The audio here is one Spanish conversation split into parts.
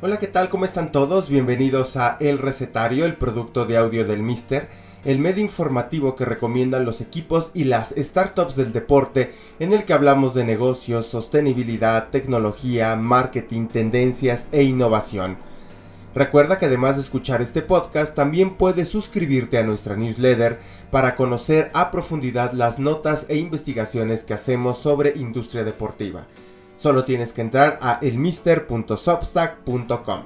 Hola, ¿qué tal? ¿Cómo están todos? Bienvenidos a El Recetario, el producto de audio del Mister, el medio informativo que recomiendan los equipos y las startups del deporte, en el que hablamos de negocios, sostenibilidad, tecnología, marketing, tendencias e innovación. Recuerda que además de escuchar este podcast, también puedes suscribirte a nuestra newsletter para conocer a profundidad las notas e investigaciones que hacemos sobre industria deportiva. Solo tienes que entrar a elmister.substack.com.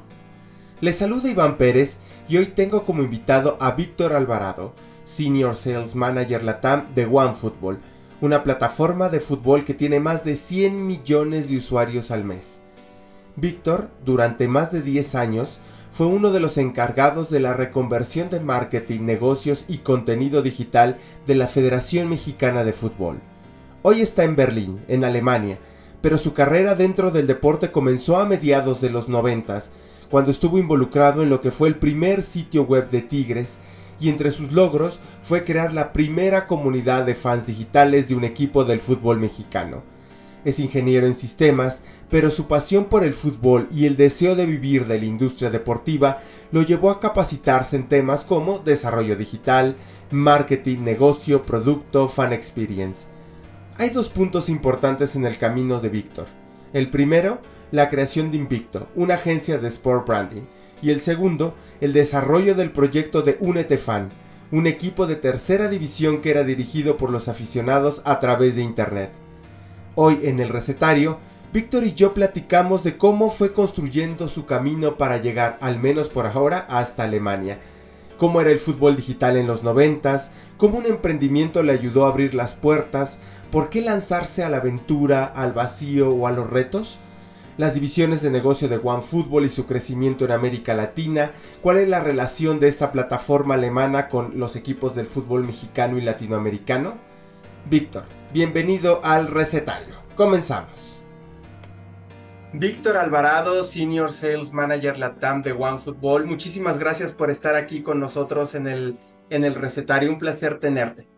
Les saluda Iván Pérez y hoy tengo como invitado a Víctor Alvarado, Senior Sales Manager Latam de OneFootball, una plataforma de fútbol que tiene más de 100 millones de usuarios al mes. Víctor, durante más de 10 años, fue uno de los encargados de la reconversión de marketing, negocios y contenido digital de la Federación Mexicana de Fútbol. Hoy está en Berlín, en Alemania, pero su carrera dentro del deporte comenzó a mediados de los noventas, cuando estuvo involucrado en lo que fue el primer sitio web de Tigres, y entre sus logros fue crear la primera comunidad de fans digitales de un equipo del fútbol mexicano. Es ingeniero en sistemas, pero su pasión por el fútbol y el deseo de vivir de la industria deportiva lo llevó a capacitarse en temas como desarrollo digital, marketing, negocio, producto, fan experience. Hay dos puntos importantes en el camino de Víctor. El primero, la creación de Invicto, una agencia de sport branding. Y el segundo, el desarrollo del proyecto de Únete Fan, un equipo de tercera división que era dirigido por los aficionados a través de Internet. Hoy en el recetario, Víctor y yo platicamos de cómo fue construyendo su camino para llegar, al menos por ahora, hasta Alemania. Cómo era el fútbol digital en los noventas, cómo un emprendimiento le ayudó a abrir las puertas, ¿Por qué lanzarse a la aventura, al vacío o a los retos? Las divisiones de negocio de OneFootball y su crecimiento en América Latina, cuál es la relación de esta plataforma alemana con los equipos del fútbol mexicano y latinoamericano. Víctor, bienvenido al recetario. Comenzamos. Víctor Alvarado, Senior Sales Manager Latam de OneFootball, muchísimas gracias por estar aquí con nosotros en el, en el recetario. Un placer tenerte.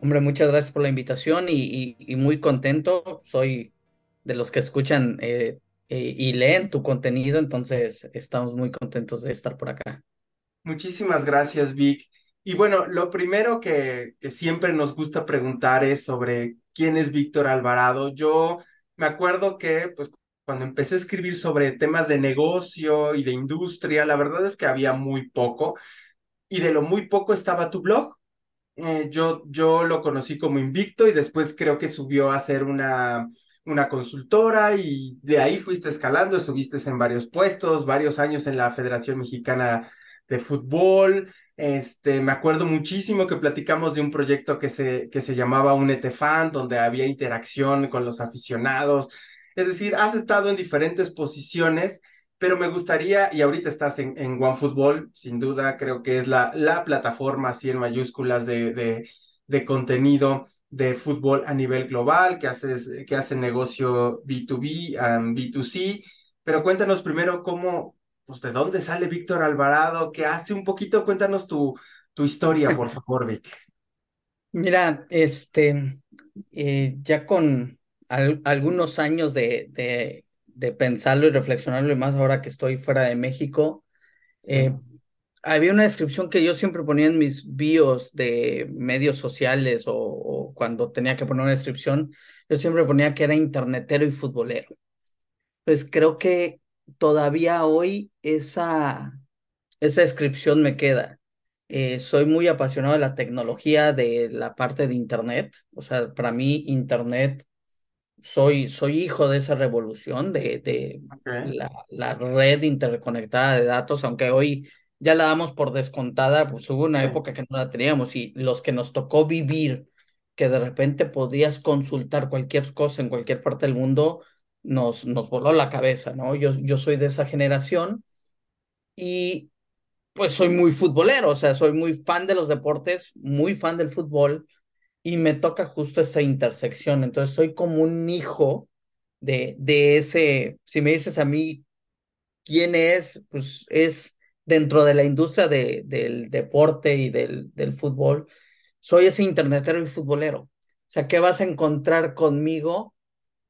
Hombre, muchas gracias por la invitación y, muy contento. Soy de los que escuchan eh, eh, y leen tu contenido, entonces estamos muy contentos de estar por acá. Muchísimas gracias, Vic. Y bueno, lo primero que, que siempre nos gusta preguntar es sobre quién es Víctor Alvarado. Yo me acuerdo que, pues, cuando empecé a escribir sobre temas de negocio y de industria, la verdad es que había muy poco. Y de lo muy poco estaba tu blog. Eh, yo, yo lo conocí como Invicto y después creo que subió a ser una, una consultora y de ahí fuiste escalando, estuviste en varios puestos, varios años en la Federación Mexicana de Fútbol. Este, me acuerdo muchísimo que platicamos de un proyecto que se, que se llamaba Unete Fan, donde había interacción con los aficionados. Es decir, has estado en diferentes posiciones pero me gustaría, y ahorita estás en, en OneFootball, sin duda, creo que es la, la plataforma así en mayúsculas de, de, de, contenido de fútbol a nivel global, que, haces, que hace negocio B2B, B2C, pero cuéntanos primero cómo, pues de dónde sale Víctor Alvarado, qué hace un poquito, cuéntanos tu, tu historia, por favor, Vic. Mira, este, eh, ya con algunos años de de pensarlo y reflexionarlo y más ahora que estoy fuera de México. Eh, había una descripción que yo siempre ponía en mis bios de medios sociales o, cuando tenía que poner una descripción, yo siempre ponía que era internetero y futbolero. Pues creo que todavía hoy esa, esa descripción me queda. Eh, soy muy apasionado de la tecnología, de la parte de Internet. O sea, para mí Internet soy, soy hijo de esa revolución de, de la, la, red interconectada de datos, aunque hoy ya la damos por descontada, pues hubo una época que no la teníamos y los que nos tocó vivir, que de repente podías consultar cualquier cosa en cualquier parte del mundo, nos, nos voló la cabeza, ¿no? Yo, yo soy de esa generación y pues soy muy futbolero, o sea, soy muy fan de los deportes, muy fan del fútbol y me toca justo esa intersección. Entonces soy como un hijo de, de ese, si me dices a mí quién es, pues es dentro de la industria de, del deporte y del, del fútbol, soy ese internetero y futbolero. O sea, ¿qué vas a encontrar conmigo?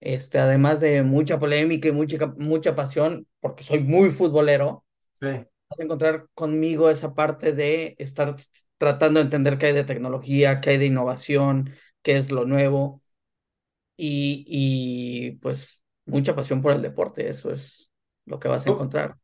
este, además de mucha polémica y mucha, mucha pasión, porque soy muy futbolero, Sí. vas a encontrar conmigo esa parte de estar tratando de entender qué hay de tecnología, qué hay de innovación, qué es lo nuevo y, y pues mucha pasión por el deporte, eso es lo que vas a ¿Cómo, encontrar.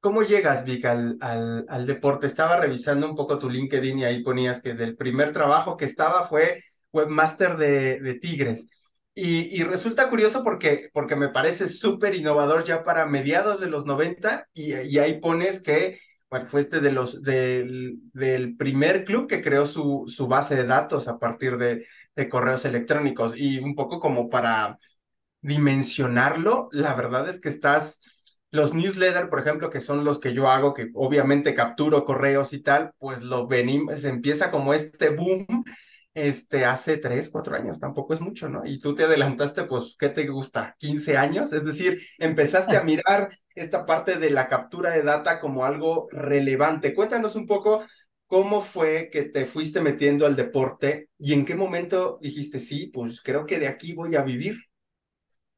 cómo llegas, Vic, al, al, al deporte? Estaba revisando un poco tu LinkedIn y ahí ponías que del primer trabajo que estaba fue webmaster de, de Tigres. Y, y resulta curioso porque, porque me parece súper innovador ya para mediados de los 90 y, y ahí pones que bueno, fuiste de los, del, del primer club que creó su, su base de datos a partir de, de correos electrónicos. Y un poco como para dimensionarlo, la verdad es que estás, los newsletters, por ejemplo, que son los que yo hago, que obviamente capturo correos y tal, pues lo venimos, empieza como este boom, este, hace tres, cuatro años, tampoco es mucho, ¿no? Y tú te adelantaste, pues, ¿qué te gusta? ¿15 años? Es decir, empezaste a mirar esta parte de la captura de data como algo relevante. Cuéntanos un poco ¿Cómo fue que te fuiste metiendo al deporte y en qué momento dijiste, sí, pues creo que de aquí voy a vivir?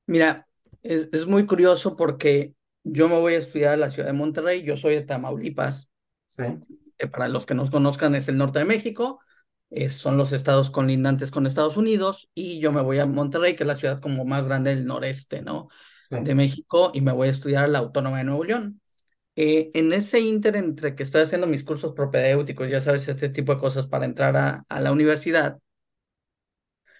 Mira, es, es muy curioso porque yo me voy a estudiar a la ciudad de Monterrey, yo soy de Tamaulipas, Sí, para los que nos conozcan es el norte de México, eh, son los estados colindantes con Estados Unidos y yo me voy a Monterrey, que es la ciudad como más grande del noreste, ¿no? sí, De México y me voy a estudiar a la Autónoma de Nuevo León. Eh, en ese inter entre que estoy haciendo mis cursos propedéuticos, ya sabes, este tipo de cosas para entrar a, a la universidad,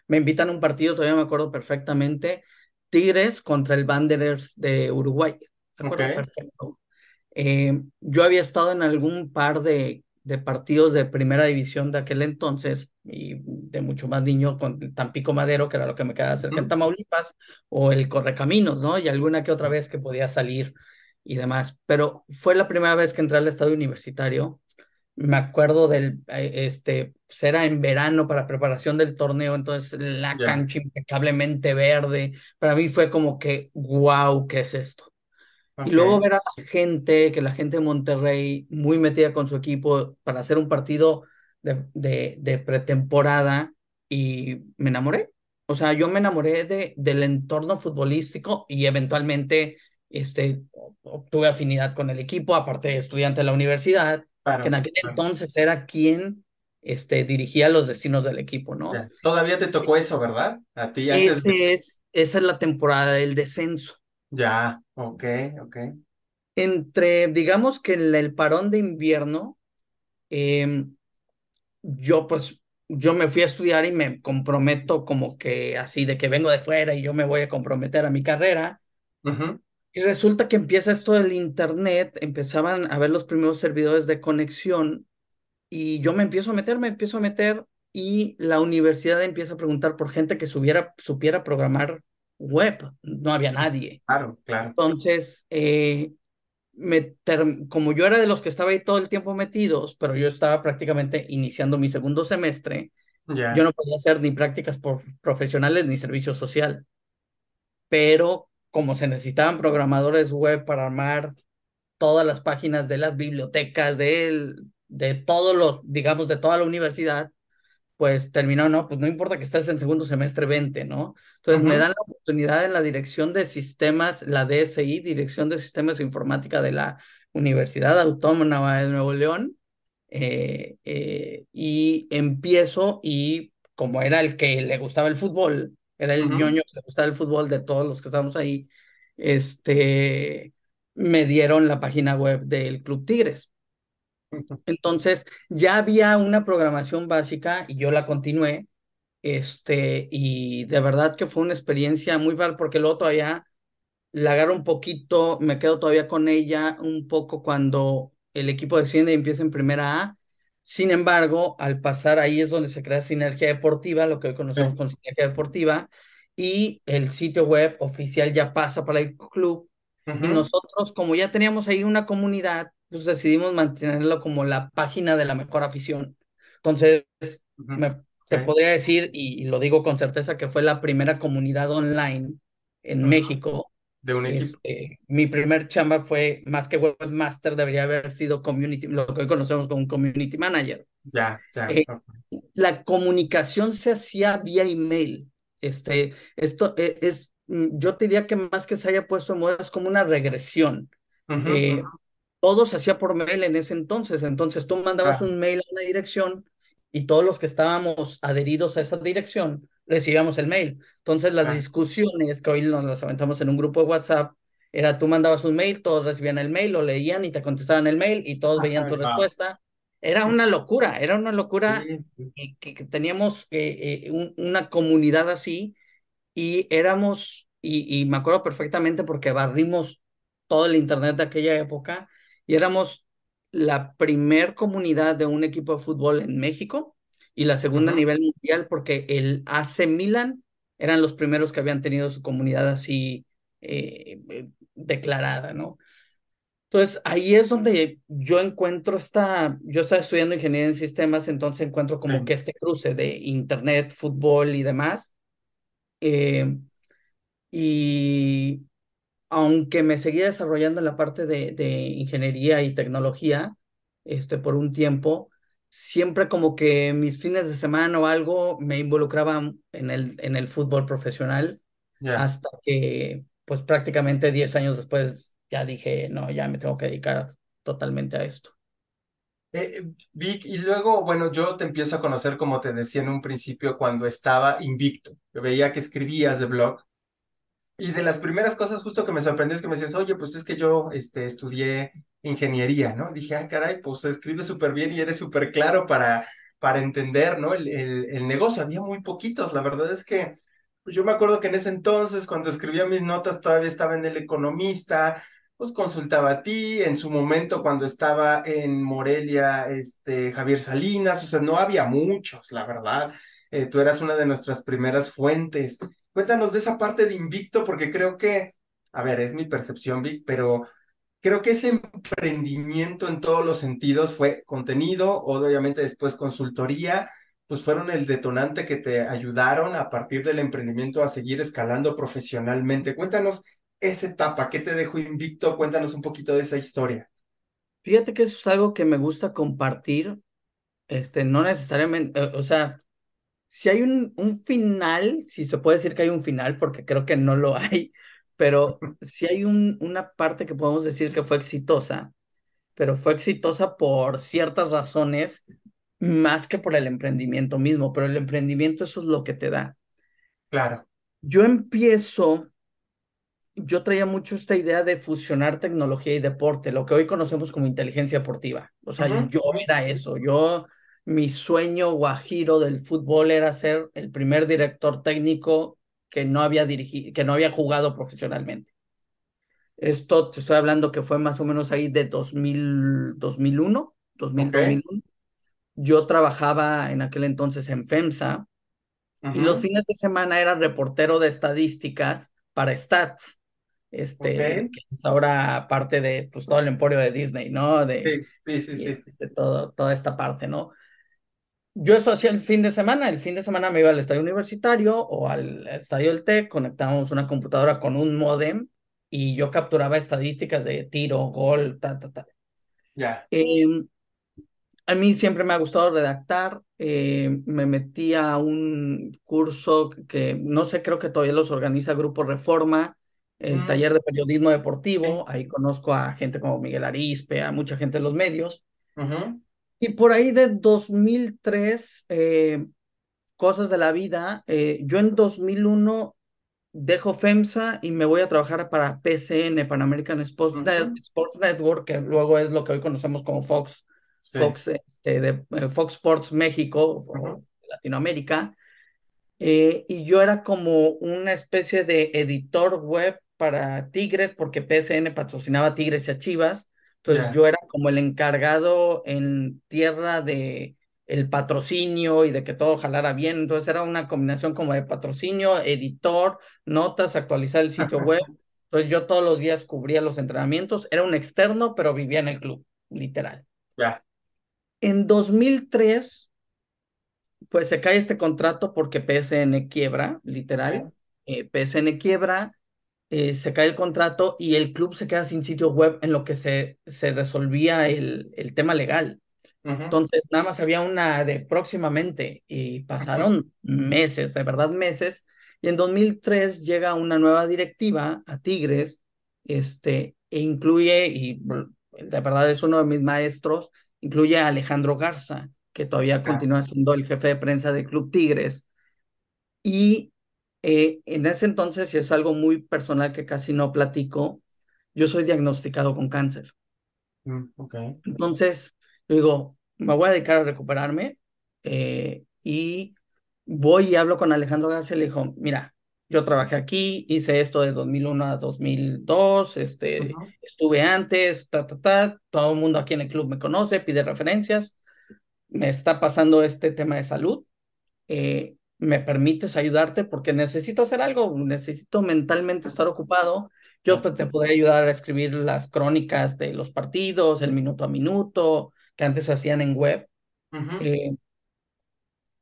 me invitan a un partido, todavía me acuerdo perfectamente, Tigres contra el Wanderers de Uruguay. Me acuerdo perfecto. Eh, yo había estado en algún par de, de partidos de primera división de aquel entonces y de mucho más niño con el Tampico Madero, que era lo que me quedaba cerca en Tamaulipas, o el Correcaminos, ¿no? Y alguna que otra vez que podía salir y demás. Pero fue la primera vez que entré al estadio universitario. Me acuerdo del, eh, este, pues era en verano para preparación del torneo, entonces la cancha impecablemente verde. Para mí fue como que, wow, ¿qué es esto? Y luego ver a la gente, que la gente de Monterrey, muy metida con su equipo para hacer un partido de, de, de pretemporada y me enamoré. O sea, yo me enamoré de, del entorno futbolístico y eventualmente este, obtuve afinidad con el equipo, aparte de estudiante de la universidad, que en aquel claro, entonces era quien este, dirigía los destinos del equipo, ¿no? Todavía te tocó eso, ¿verdad? A ti antes. Ese es, esa es la temporada del descenso. Ya, ok, ok, Entre, digamos que el, el parón de invierno, em, yo pues, yo me fui a estudiar y me comprometo como que así de que vengo de fuera y yo me voy a comprometer a mi carrera. Y resulta que empieza esto del internet, empezaban a ver los primeros servidores de conexión y yo me empiezo a meter, me empiezo a meter y la universidad empieza a preguntar por gente que supiera, supiera programar web. No había nadie. claro, claro, Entonces, eh, me como yo era de los que estaba ahí todo el tiempo metidos, pero yo estaba prácticamente iniciando mi segundo semestre, yo ya, no podía hacer ni prácticas por- profesionales ni servicio social, pero como se necesitaban programadores web para armar todas las páginas de las bibliotecas, de, de todos los, digamos, de toda la universidad, pues terminó, no, pues no importa que estés en segundo semestre, 20, ¿no? Entonces me dan la oportunidad en la dirección de sistemas, la DSI, Dirección de Sistemas de Informática de la Universidad Autónoma de Nuevo León, eh, eh, y empiezo y como era el que le gustaba el fútbol, era el ñoño que le gustaba el fútbol de todos los que estábamos ahí, este, me dieron la página web del Club Tigres. Entonces, ya había una programación básica y yo la continué, este, y de verdad que fue una experiencia muy mal porque luego todavía la agarro un poquito, me quedo todavía con ella un poco cuando el equipo desciende y empieza en primera A. Sin embargo, al pasar ahí es donde se crea sinergia deportiva, lo que hoy conocemos sí, con sinergia deportiva, y el sitio web oficial ya pasa para el club. Y nosotros, como ya teníamos ahí una comunidad, pues decidimos mantenerlo como la página de la mejor afición. Entonces, me, te sí, podría decir, y, y lo digo con certeza, que fue la primera comunidad online en México De un equipo, este, mi primer chamba fue más que webmaster, debería haber sido community, lo que hoy conocemos como un community manager. ya, ya, Eh, la comunicación se hacía vía email. Este, esto e, es, mm, yo diría que más que se haya puesto en moda es como una regresión. Eh, todo se hacía por mail en ese entonces, entonces tú mandabas un mail a una dirección y todos los que estábamos adheridos a esa dirección recibíamos el mail. Entonces las discusiones que hoy nos las aventamos en un grupo de WhatsApp era tú mandabas un mail, todos recibían el mail, lo leían y te contestaban el mail y todos veían tu respuesta. Era una locura, era una locura que, teníamos eh, eh, una comunidad así y éramos, y, y me acuerdo perfectamente porque barrimos todo el internet de aquella época y éramos la primer comunidad de un equipo de fútbol en México y la segunda a nivel mundial porque el AC Milan eran los primeros que habían tenido su comunidad así eh, declarada, ¿no? Entonces, ahí es donde yo encuentro esta, yo estaba estudiando ingeniería en sistemas, entonces encuentro como que este cruce de internet, fútbol y demás. Eh, y aunque me seguía desarrollando en la parte de, de, ingeniería y tecnología, este, por un tiempo, siempre como que mis fines de semana o algo me involucraban en el, en el fútbol profesional, hasta que pues prácticamente 10 años después ya dije, no, ya me tengo que dedicar totalmente a esto. Eh, Vic, y luego, bueno, yo te empiezo a conocer, como te decía en un principio, cuando estaba invicto. Yo veía que escribías de blog. Y de las primeras cosas justo que me sorprendió es que me decías, oye, pues es que yo este, estudié ingeniería, ¿no? Dije, ay, caray, pues escribes súper bien y eres súper claro para, para entender, ¿no? El, el, el negocio. Había muy poquitos, la verdad es que pues yo me acuerdo que en ese entonces, cuando escribía mis notas, todavía estaba en El Economista, pues consultaba a ti, en su momento cuando estaba en Morelia, este, Javier Salinas, o sea, no había muchos, la verdad. Eh, tú eras una de nuestras primeras fuentes. Cuéntanos de esa parte de Invicto, porque creo que, a ver, es mi percepción, Vic, pero creo que ese emprendimiento en todos los sentidos fue contenido, obviamente después consultoría, pues fueron el detonante que te ayudaron a partir del emprendimiento a seguir escalando profesionalmente. Cuéntanos esa etapa, ¿qué te dejó invicto? Cuéntanos un poquito de esa historia. Fíjate que eso es algo que me gusta compartir, este, no necesariamente, o sea, si hay un, un final, si se puede decir que hay un final, porque creo que no lo hay, pero si hay un, una parte que podemos decir que fue exitosa, pero fue exitosa por ciertas razones más que por el emprendimiento mismo, pero el emprendimiento eso es lo que te da. Claro. Yo empiezo, yo traía mucho esta idea de fusionar tecnología y deporte, lo que hoy conocemos como inteligencia deportiva. O sea, yo era eso, yo, mi sueño guajiro del fútbol era ser el primer director técnico que no había dirigido, que no había jugado profesionalmente. Esto te estoy hablando que fue más o menos ahí de 2000, 2001, 2000, 2001 yo trabajaba en aquel entonces en FEMSA y los fines de semana era reportero de estadísticas para Stats, este, que es ahora parte de pues, todo el emporio de Disney, ¿no? De, sí, sí, sí. Este, todo, toda esta parte, ¿no? Yo eso hacía el fin de semana, el fin de semana me iba al estadio universitario o al estadio del TEC, conectábamos una computadora con un modem y yo capturaba estadísticas de tiro, gol, ta, ta, ta. Ya. Em, a mí siempre me ha gustado redactar. Eh, me metí a un curso que no sé, creo que todavía los organiza Grupo Reforma, el taller de periodismo deportivo. Ahí conozco a gente como Miguel Arispe, a mucha gente de los medios. Y por ahí de 2003, eh, cosas de la vida, eh, yo en 2001 dejo FEMSA y me voy a trabajar para PCN, Pan American Sports, Sports Network, que luego es lo que hoy conocemos como Fox Fox, este, de, eh, Fox Sports México o Latinoamérica. Eh, y yo era como una especie de editor web para Tigres, porque PSN patrocinaba Tigres y a Chivas. Entonces yo era como el encargado en tierra de el patrocinio y de que todo jalara bien. Entonces era una combinación como de patrocinio, editor, notas, actualizar el sitio web. Entonces yo todos los días cubría los entrenamientos. Era un externo, pero vivía en el club, literal. Ya. En 2003, pues se cae este contrato porque PSN quiebra, literal. Eh, PSN quiebra, eh, se cae el contrato y el club se queda sin sitio web en lo que se, se resolvía el, el tema legal. Entonces, nada más había una de próximamente y pasaron meses, de verdad meses. Y en 2003 llega una nueva directiva a Tigres, este, e incluye, y de verdad es uno de mis maestros, incluye a Alejandro Garza, que todavía continúa siendo el jefe de prensa del Club Tigres. Y eh, en ese entonces, y es algo muy personal que casi no platico, yo soy diagnosticado con cáncer. Mm, okay. Entonces, digo, me voy a dedicar a recuperarme eh, y voy y hablo con Alejandro García y le dijo, mira, yo trabajé aquí, hice esto de 2001 a 2002, este, estuve antes, ta, ta, ta, todo el mundo aquí en el club me conoce, pide referencias, me está pasando este tema de salud, eh, ¿me permites ayudarte? Porque necesito hacer algo, necesito mentalmente estar ocupado, yo te podría ayudar a escribir las crónicas de los partidos, el minuto a minuto, que antes se hacían en web. Eh,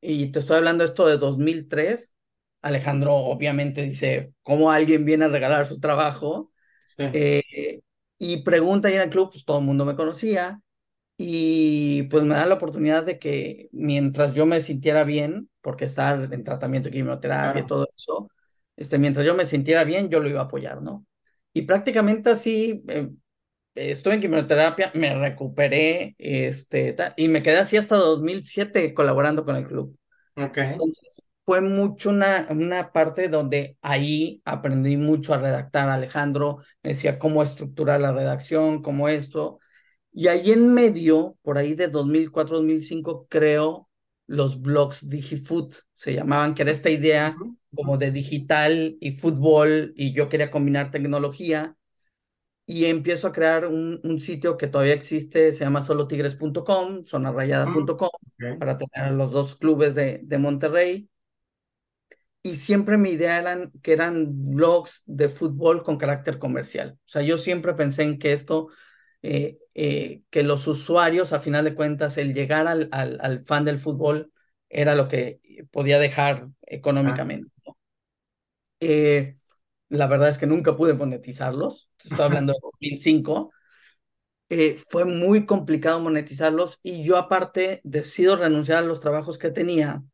y te estoy hablando esto de 2003. Alejandro obviamente dice, ¿cómo alguien viene a regalar su trabajo? Eh, y pregunta ahí en el club, pues todo el mundo me conocía. Y pues me da la oportunidad de que mientras yo me sintiera bien, porque estar en tratamiento de quimioterapia y todo eso, este, mientras yo me sintiera bien, yo lo iba a apoyar, ¿no? Y prácticamente así, eh, estuve en quimioterapia, me recuperé, este, y me quedé así hasta 2007 colaborando con el club. Ok. Entonces, fue mucho una, una parte donde ahí aprendí mucho a redactar. Alejandro me decía cómo estructurar la redacción, cómo esto. Y ahí en medio, por ahí de 2004, 2005, creo los blogs DigiFood, se llamaban, que era esta idea como de digital y fútbol, y yo quería combinar tecnología y empiezo a crear un, un, sitio que todavía existe, se llama solotigres.com, zonarrayada.com, mm, para tener los dos clubes de, de, Monterrey. Y siempre mi idea eran que eran blogs de fútbol con carácter comercial. O sea, yo siempre pensé en que esto, eh, eh, que los usuarios, a final de cuentas, el llegar al, al, al, fan del fútbol era lo que podía dejar económicamente. Ah. Eh, la verdad es que nunca pude monetizarlos, estoy hablando de 2005, eh, fue muy complicado monetizarlos y yo aparte decido renunciar a los trabajos que tenía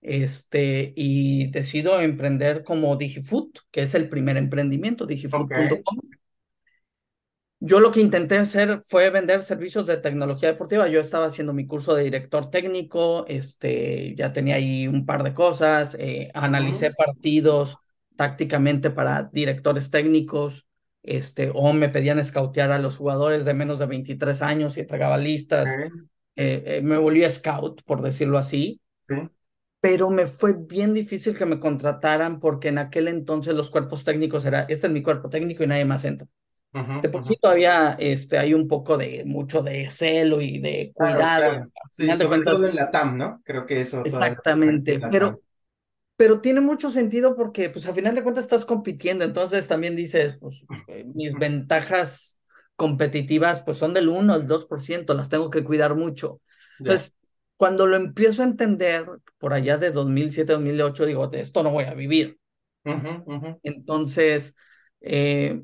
este, y decido emprender como Digifood, que es el primer emprendimiento, digifood.com. Yo lo que intenté hacer fue vender servicios de tecnología deportiva. Yo estaba haciendo mi curso de director técnico, este, ya tenía ahí un par de cosas, eh, analicé partidos, tácticamente para directores técnicos, este, o me pedían escautear a los jugadores de menos de 23 años y entregaba listas. Eh, eh, me volví scout, por decirlo así. Pero me fue bien difícil que me contrataran porque en aquel entonces los cuerpos técnicos era, este es mi cuerpo técnico y nadie más entra. De por sí todavía este, hay un poco de, mucho de celo y de cuidado. Sí, sobre todo en la TAM, ¿no? Creo que eso. Exactamente, pero pero tiene mucho sentido porque, pues, a final de cuentas estás compitiendo, entonces también dices, pues, eh, mis ventajas competitivas, pues, son del 1 al 2%, las tengo que cuidar mucho. Entonces, cuando lo empiezo a entender, por allá de 2007, 2008, digo, de esto no voy a vivir. Entonces, eh,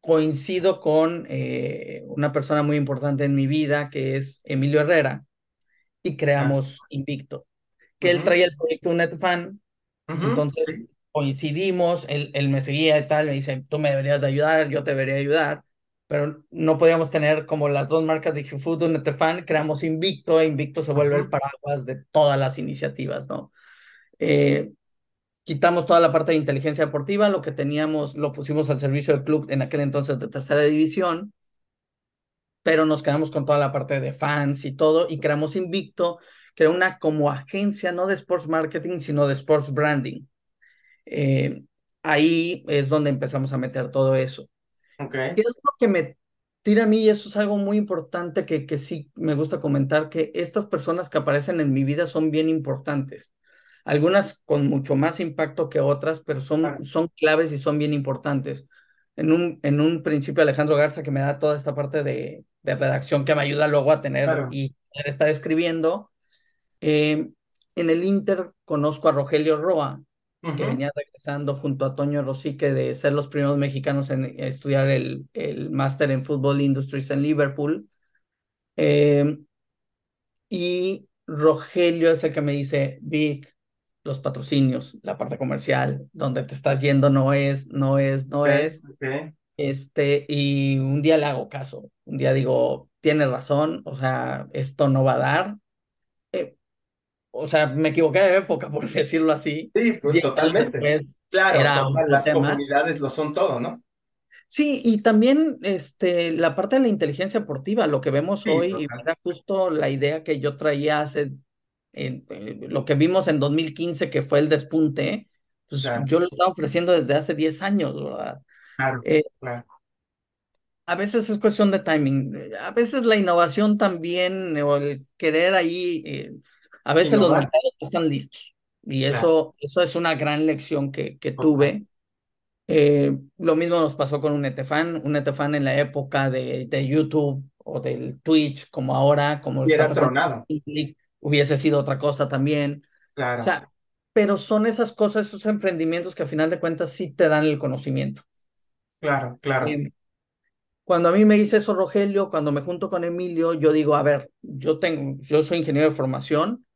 coincido con eh, una persona muy importante en mi vida, que es Emilio Herrera, y creamos Invicto que él traía el proyecto NetFan. entonces coincidimos, él, él, me seguía y tal, me dice, tú me deberías de ayudar, yo te debería ayudar, pero no podíamos tener como las dos marcas de Food y NetFan, creamos Invicto, e Invicto se vuelve el paraguas de todas las iniciativas, ¿no? Eh, quitamos toda la parte de inteligencia deportiva, lo que teníamos lo pusimos al servicio del club en aquel entonces de tercera división, pero nos quedamos con toda la parte de fans y todo, y creamos Invicto, que era una como agencia no de sports marketing, sino de sports branding. Eh, ahí es donde empezamos a meter todo eso. Okay. Y es lo que me tira a mí, y eso es algo muy importante que, que sí me gusta comentar, que estas personas que aparecen en mi vida son bien importantes. Algunas con mucho más impacto que otras, pero son, son claves y son bien importantes. En un, en un principio, Alejandro Garza, que me da toda esta parte de, de redacción que me ayuda luego a tener y estar escribiendo, eh, en el Inter conozco a Rogelio Roa, que venía regresando junto a Toño Rosique de ser los primeros mexicanos en estudiar el, el máster en Football Industries en Liverpool. Eh, y Rogelio es el que me dice, Vic, los patrocinios, la parte comercial, donde te estás yendo no es, no es, no es. ok. Este, y un día le hago caso. Un día digo, tiene razón, o sea, esto no va a dar. Eh, o sea, me equivoqué de época, por decirlo así. Sí, pues totalmente. después Claro, total, las tema. comunidades lo son todo, ¿no? Sí, y también este, la parte de la inteligencia deportiva, lo que vemos Sí, hoy, total. era justo la idea que yo traía hace, eh, lo que vimos en 2015, que fue el despunte, pues Claro, yo lo estaba ofreciendo desde hace 10 años, ¿verdad? claro, Eh, claro. a veces es cuestión de timing, a veces la innovación también, o el querer ahí, eh, a veces los Innovar, mercados no están listos, y claro, eso, eso es una gran lección que, que tuve. Eh, lo mismo nos pasó con un Etefan, un Etefan en la época de, de YouTube o del Twitch, como ahora, como Y era tronado, hubiese sido otra cosa también. O claro, sea, pero son esas cosas, esos emprendimientos que a final de cuentas sí te dan el conocimiento. claro, claro. Eh, cuando a mí me dice eso Rogelio, cuando me junto con Emilio, yo digo, a ver, yo tengo, yo soy ingeniero de formación,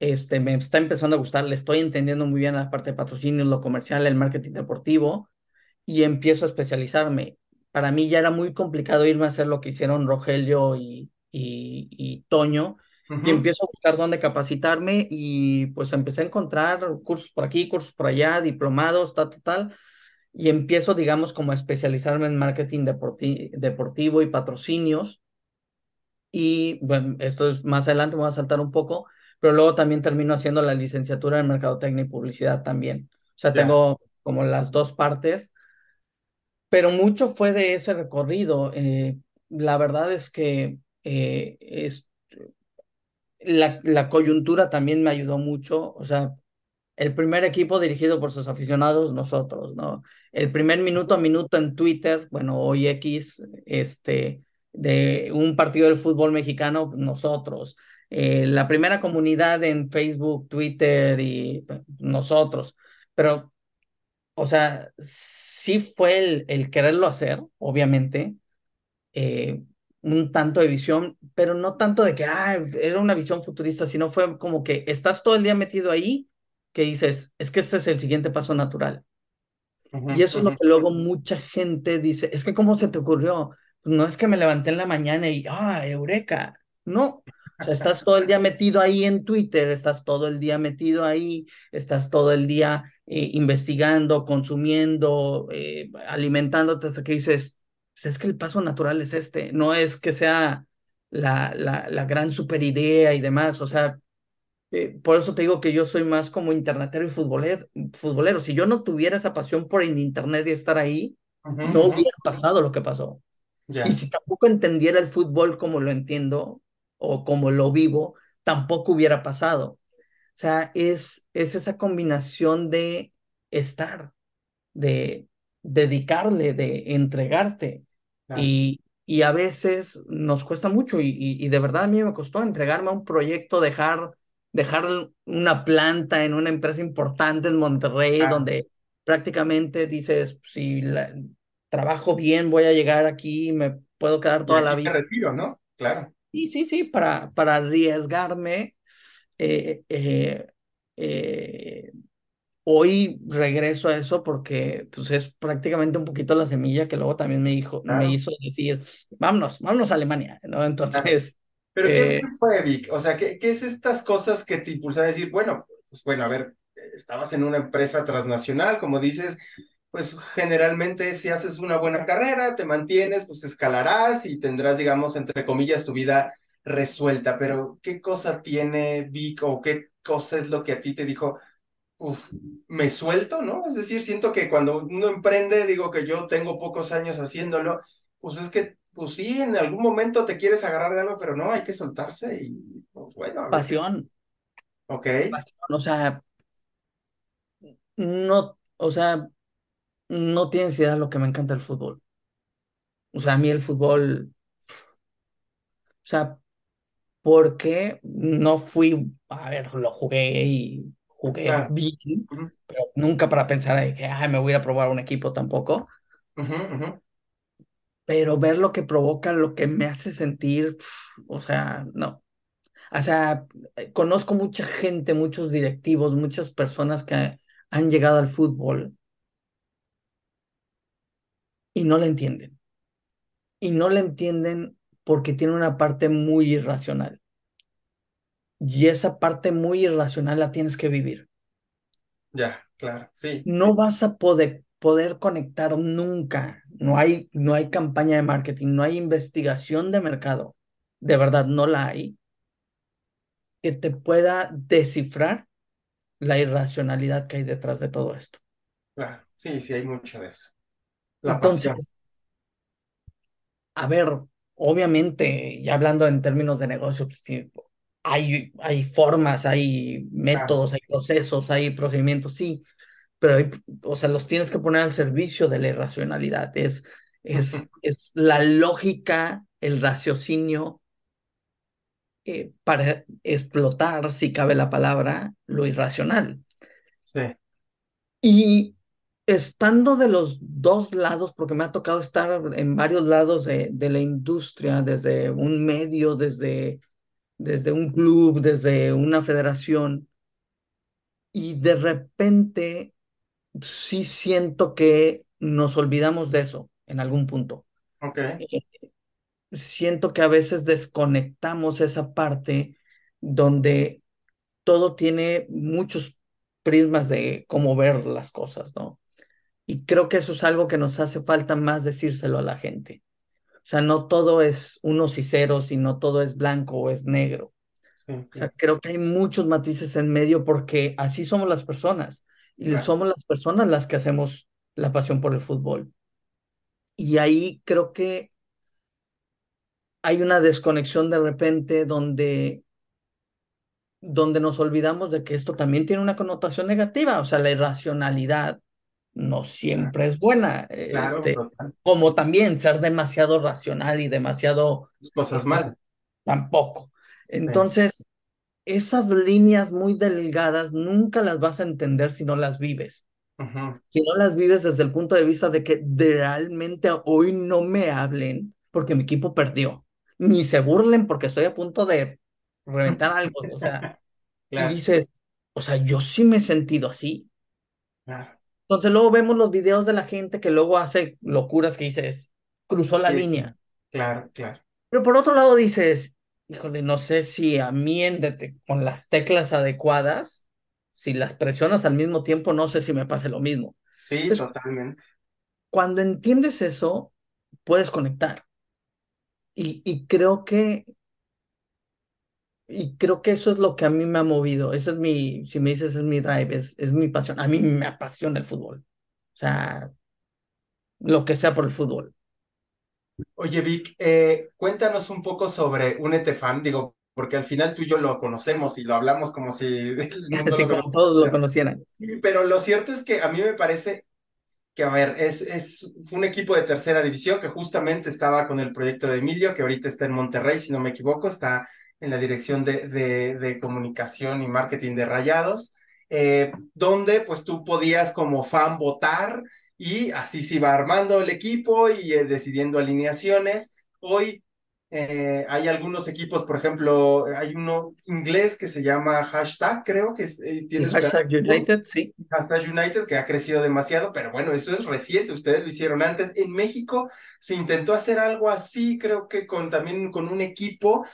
este, me está empezando a gustar, le estoy entendiendo muy bien la parte de patrocinio, lo comercial, el marketing deportivo y empiezo a especializarme. Para mí ya era muy complicado irme a hacer lo que hicieron Rogelio y, y, y Toño, y Ujú, empiezo a buscar dónde capacitarme y pues empecé a encontrar cursos por aquí, cursos por allá, diplomados, tal, tal, tal, y empiezo, digamos, como a especializarme en marketing deporti- deportivo y patrocinios. Y bueno, esto es más adelante, me voy a saltar un poco, pero luego también termino haciendo la licenciatura en mercadotecnia y publicidad también. O sea, Ya, tengo como las dos partes pero mucho fue de ese recorrido. eh, la verdad es que eh, es, la, coyuntura también me ayudó mucho. O sea, el primer equipo dirigido por sus aficionados, nosotros, ¿no? El primer minuto a minuto en Twitter, bueno, hoy X, este, de un partido del fútbol mexicano, nosotros. Eh, la primera comunidad en Facebook, Twitter y eh, nosotros. Pero o sea, sí fue el, el quererlo hacer, obviamente, eh, un tanto de visión, pero no tanto de que ah, era una visión futurista, sino fue como que estás todo el día metido ahí, que dices, es que este es el siguiente paso natural. Y eso es lo que luego mucha gente dice, es que ¿cómo se te ocurrió? No es que me levanté en la mañana y, ah, eureka. No, o sea, estás todo el día metido ahí en Twitter, estás todo el día metido ahí, estás todo el día eh, investigando, consumiendo, eh, alimentándote hasta que dices, pues es que el paso natural es este, no es que sea la, la, la gran super idea y demás, o sea, eh, por eso te digo que yo soy más como internetero y futbolero, futbolero. Si yo no tuviera esa pasión por el internet y estar ahí, no hubiera pasado lo que pasó. Y Ya, si tampoco entendiera el fútbol como lo entiendo o como lo vivo, tampoco hubiera pasado. O sea, es, es esa combinación de estar de dedicarle, de entregarte. Claro. Y, y a veces nos cuesta mucho y, y, y de verdad a mí me costó entregarme a un proyecto, dejar, dejar una planta en una empresa importante en Monterrey, Claro. donde prácticamente dices, si la, trabajo bien, voy a llegar aquí y me puedo quedar Y toda la aquí te vida. retiro, ¿no? Claro. Sí, sí, sí, para, para arriesgarme. Eh, eh, eh, Hoy regreso a eso porque pues, es prácticamente un poquito la semilla que luego también me, dijo, me hizo decir, vámonos, vámonos a Alemania, ¿no? claro. Entonces, Pero ¿qué, eh, qué fue, Vic? O sea, ¿qué, qué es estas cosas que te impulsan a decir, bueno, pues bueno, a ver, estabas en una empresa transnacional, como dices, pues generalmente si haces una buena carrera, te mantienes, pues escalarás y tendrás, digamos, entre comillas, tu vida resuelta. Pero ¿qué cosa tiene Vic o qué cosa es lo que a ti te dijo? Uf, me suelto, ¿no? Es decir, siento que cuando uno emprende, digo que yo tengo pocos años haciéndolo, pues es que, pues sí, en algún momento te quieres agarrar de algo, pero no, hay que soltarse y, pues bueno, pasión, Ok, pasión, o sea, no, o sea, no tienes idea de lo que me encanta el fútbol. O sea, a mí el fútbol, o sea, ¿por qué no fui, a ver, lo jugué y jugué claro. bien, pero nunca para pensar de que, ay, me voy a probar un equipo tampoco. pero ver lo que provoca, lo que me hace sentir, o sea, no. O sea, conozco mucha gente, muchos directivos, muchas personas que han llegado al fútbol y no le entienden. Y no le entienden porque tiene una parte muy irracional. Y esa parte muy irracional la tienes que vivir. Ya, claro, sí. No vas a poder, poder conectar nunca. No hay, no hay campaña de marketing, no hay investigación de mercado. De verdad, no la hay. Que te pueda descifrar la irracionalidad que hay detrás de todo esto. Claro, sí, sí, hay mucho de eso. La Entonces, pasión. a ver, obviamente, ya hablando en términos de negocio, pues, hay, hay formas, hay métodos, hay procesos, hay procedimientos, sí, pero hay- o sea, los tienes que poner al servicio de la irracionalidad. Es, es, es la lógica, el raciocinio eh, para explotar, si cabe la palabra, lo irracional. sí, Y estando de los dos lados, porque me ha tocado estar en varios lados de, de la industria, desde un medio, desde, desde un club, desde una federación, y de repente sí siento que nos olvidamos de eso en algún punto. ok, Eh, Siento que a veces desconectamos esa parte donde todo tiene muchos prismas de cómo ver las cosas, ¿no? Y creo que eso es algo que nos hace falta más decírselo a la gente. O sea, no todo es unos y ceros y no todo es blanco o es negro. sí, O sea, creo que hay muchos matices en medio porque así somos las personas y claro, somos las personas las que hacemos la pasión por el fútbol. Y ahí creo que hay una desconexión de repente donde, donde nos olvidamos de que esto también tiene una connotación negativa. O sea, la irracionalidad no siempre es buena, claro, este, total. como también ser demasiado racional y demasiado, cosas mal, tampoco. sí, Entonces, esas líneas muy delgadas nunca las vas a entender si no las vives. Si no las vives desde el punto de vista de que realmente hoy no me hablen porque mi equipo perdió, ni se burlen porque estoy a punto de reventar algo, o sea, y dices, o sea, yo sí me he sentido así. claro, Entonces luego vemos los videos de la gente que luego hace locuras que dices, cruzó la sí, línea. claro, claro, Pero por otro lado dices, híjole, no sé si a mí con las teclas adecuadas, si las presionas al mismo tiempo, no sé si me pase lo mismo. sí, Entonces, totalmente. cuando entiendes eso, puedes conectar. Y, y creo que, y creo que eso es lo que a mí me ha movido. Ese es mi, si me dices, es mi drive, es, es mi pasión. A mí me apasiona el fútbol. O sea, lo que sea por el fútbol. Oye, Vic, eh, cuéntanos un poco sobre Únete Fan, digo, porque al final tú y yo lo conocemos y lo hablamos como si el mundo Así lo como todos lo conocieran. conociera. Pero lo cierto es que a mí me parece que, a ver, es, es un equipo de tercera división que justamente estaba con el proyecto de Emilio, que ahorita está en Monterrey, si no me equivoco, está en la dirección de, de, de comunicación y marketing de Rayados, eh, donde pues tú podías como fan votar y así se iba armando el equipo y eh, decidiendo alineaciones. Hoy eh, hay algunos equipos, por ejemplo, hay uno inglés que se llama hashtag, creo que es, eh, tiene hashtag United, sí. Hashtag United, que ha crecido demasiado, pero bueno, eso es reciente, ustedes lo hicieron antes. En México se intentó hacer algo así, creo que con también con un equipo,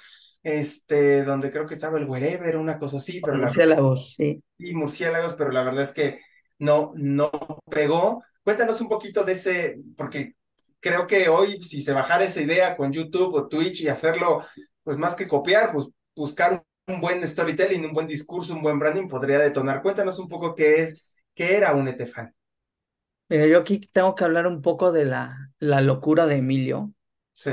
este, donde creo que estaba el Wherever, una cosa así, pero la Murciélagos, sí. y murciélagos, pero la verdad es que no, no pegó. Cuéntanos un poquito de ese, porque creo que hoy si se bajara esa idea con YouTube o Twitch y hacerlo, pues más que copiar, pues buscar un buen storytelling, un buen discurso, un buen branding podría detonar. Cuéntanos un poco qué es, qué era un Etefan. Mira, yo aquí tengo que hablar un poco de la, la locura de Emilio. Sí,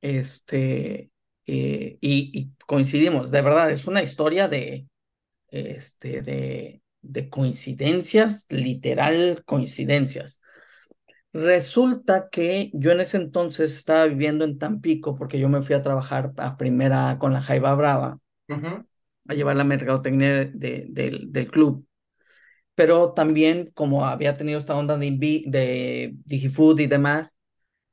Este, eh, y, y coincidimos, de verdad, es una historia de, este, de, de coincidencias, literal coincidencias. Resulta que yo en ese entonces estaba viviendo en Tampico porque yo me fui a trabajar a primera con la Jaiba Brava ujú, a llevar la mercadotecnia de- del, del club. Pero también, como había tenido esta onda de, de Digifood y demás,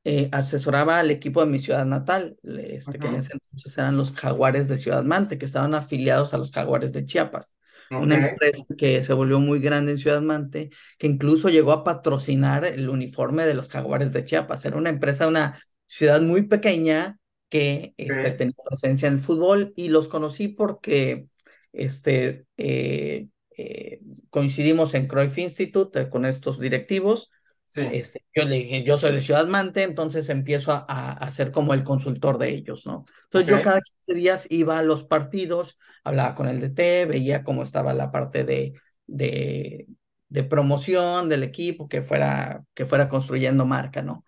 eh, asesoraba al equipo de mi ciudad natal, este, que en ese entonces eran los Jaguares de Ciudad Mante, que estaban afiliados a los Jaguares de Chiapas. Una empresa que se volvió muy grande en Ciudad Mante, que incluso llegó a patrocinar el uniforme de los Jaguares de Chiapas. Era una empresa, una ciudad muy pequeña que este, tenía presencia en el fútbol y los conocí porque este, eh, eh, coincidimos en Cruyff Institute con estos directivos este, yo le dije, yo soy de Ciudad Mante, entonces empiezo a, a, ser como el consultor de ellos, ¿no? Entonces yo cada 15 días iba a los partidos, hablaba con el DT, veía cómo estaba la parte de, de, de promoción del equipo, que fuera, que fuera construyendo marca, ¿no?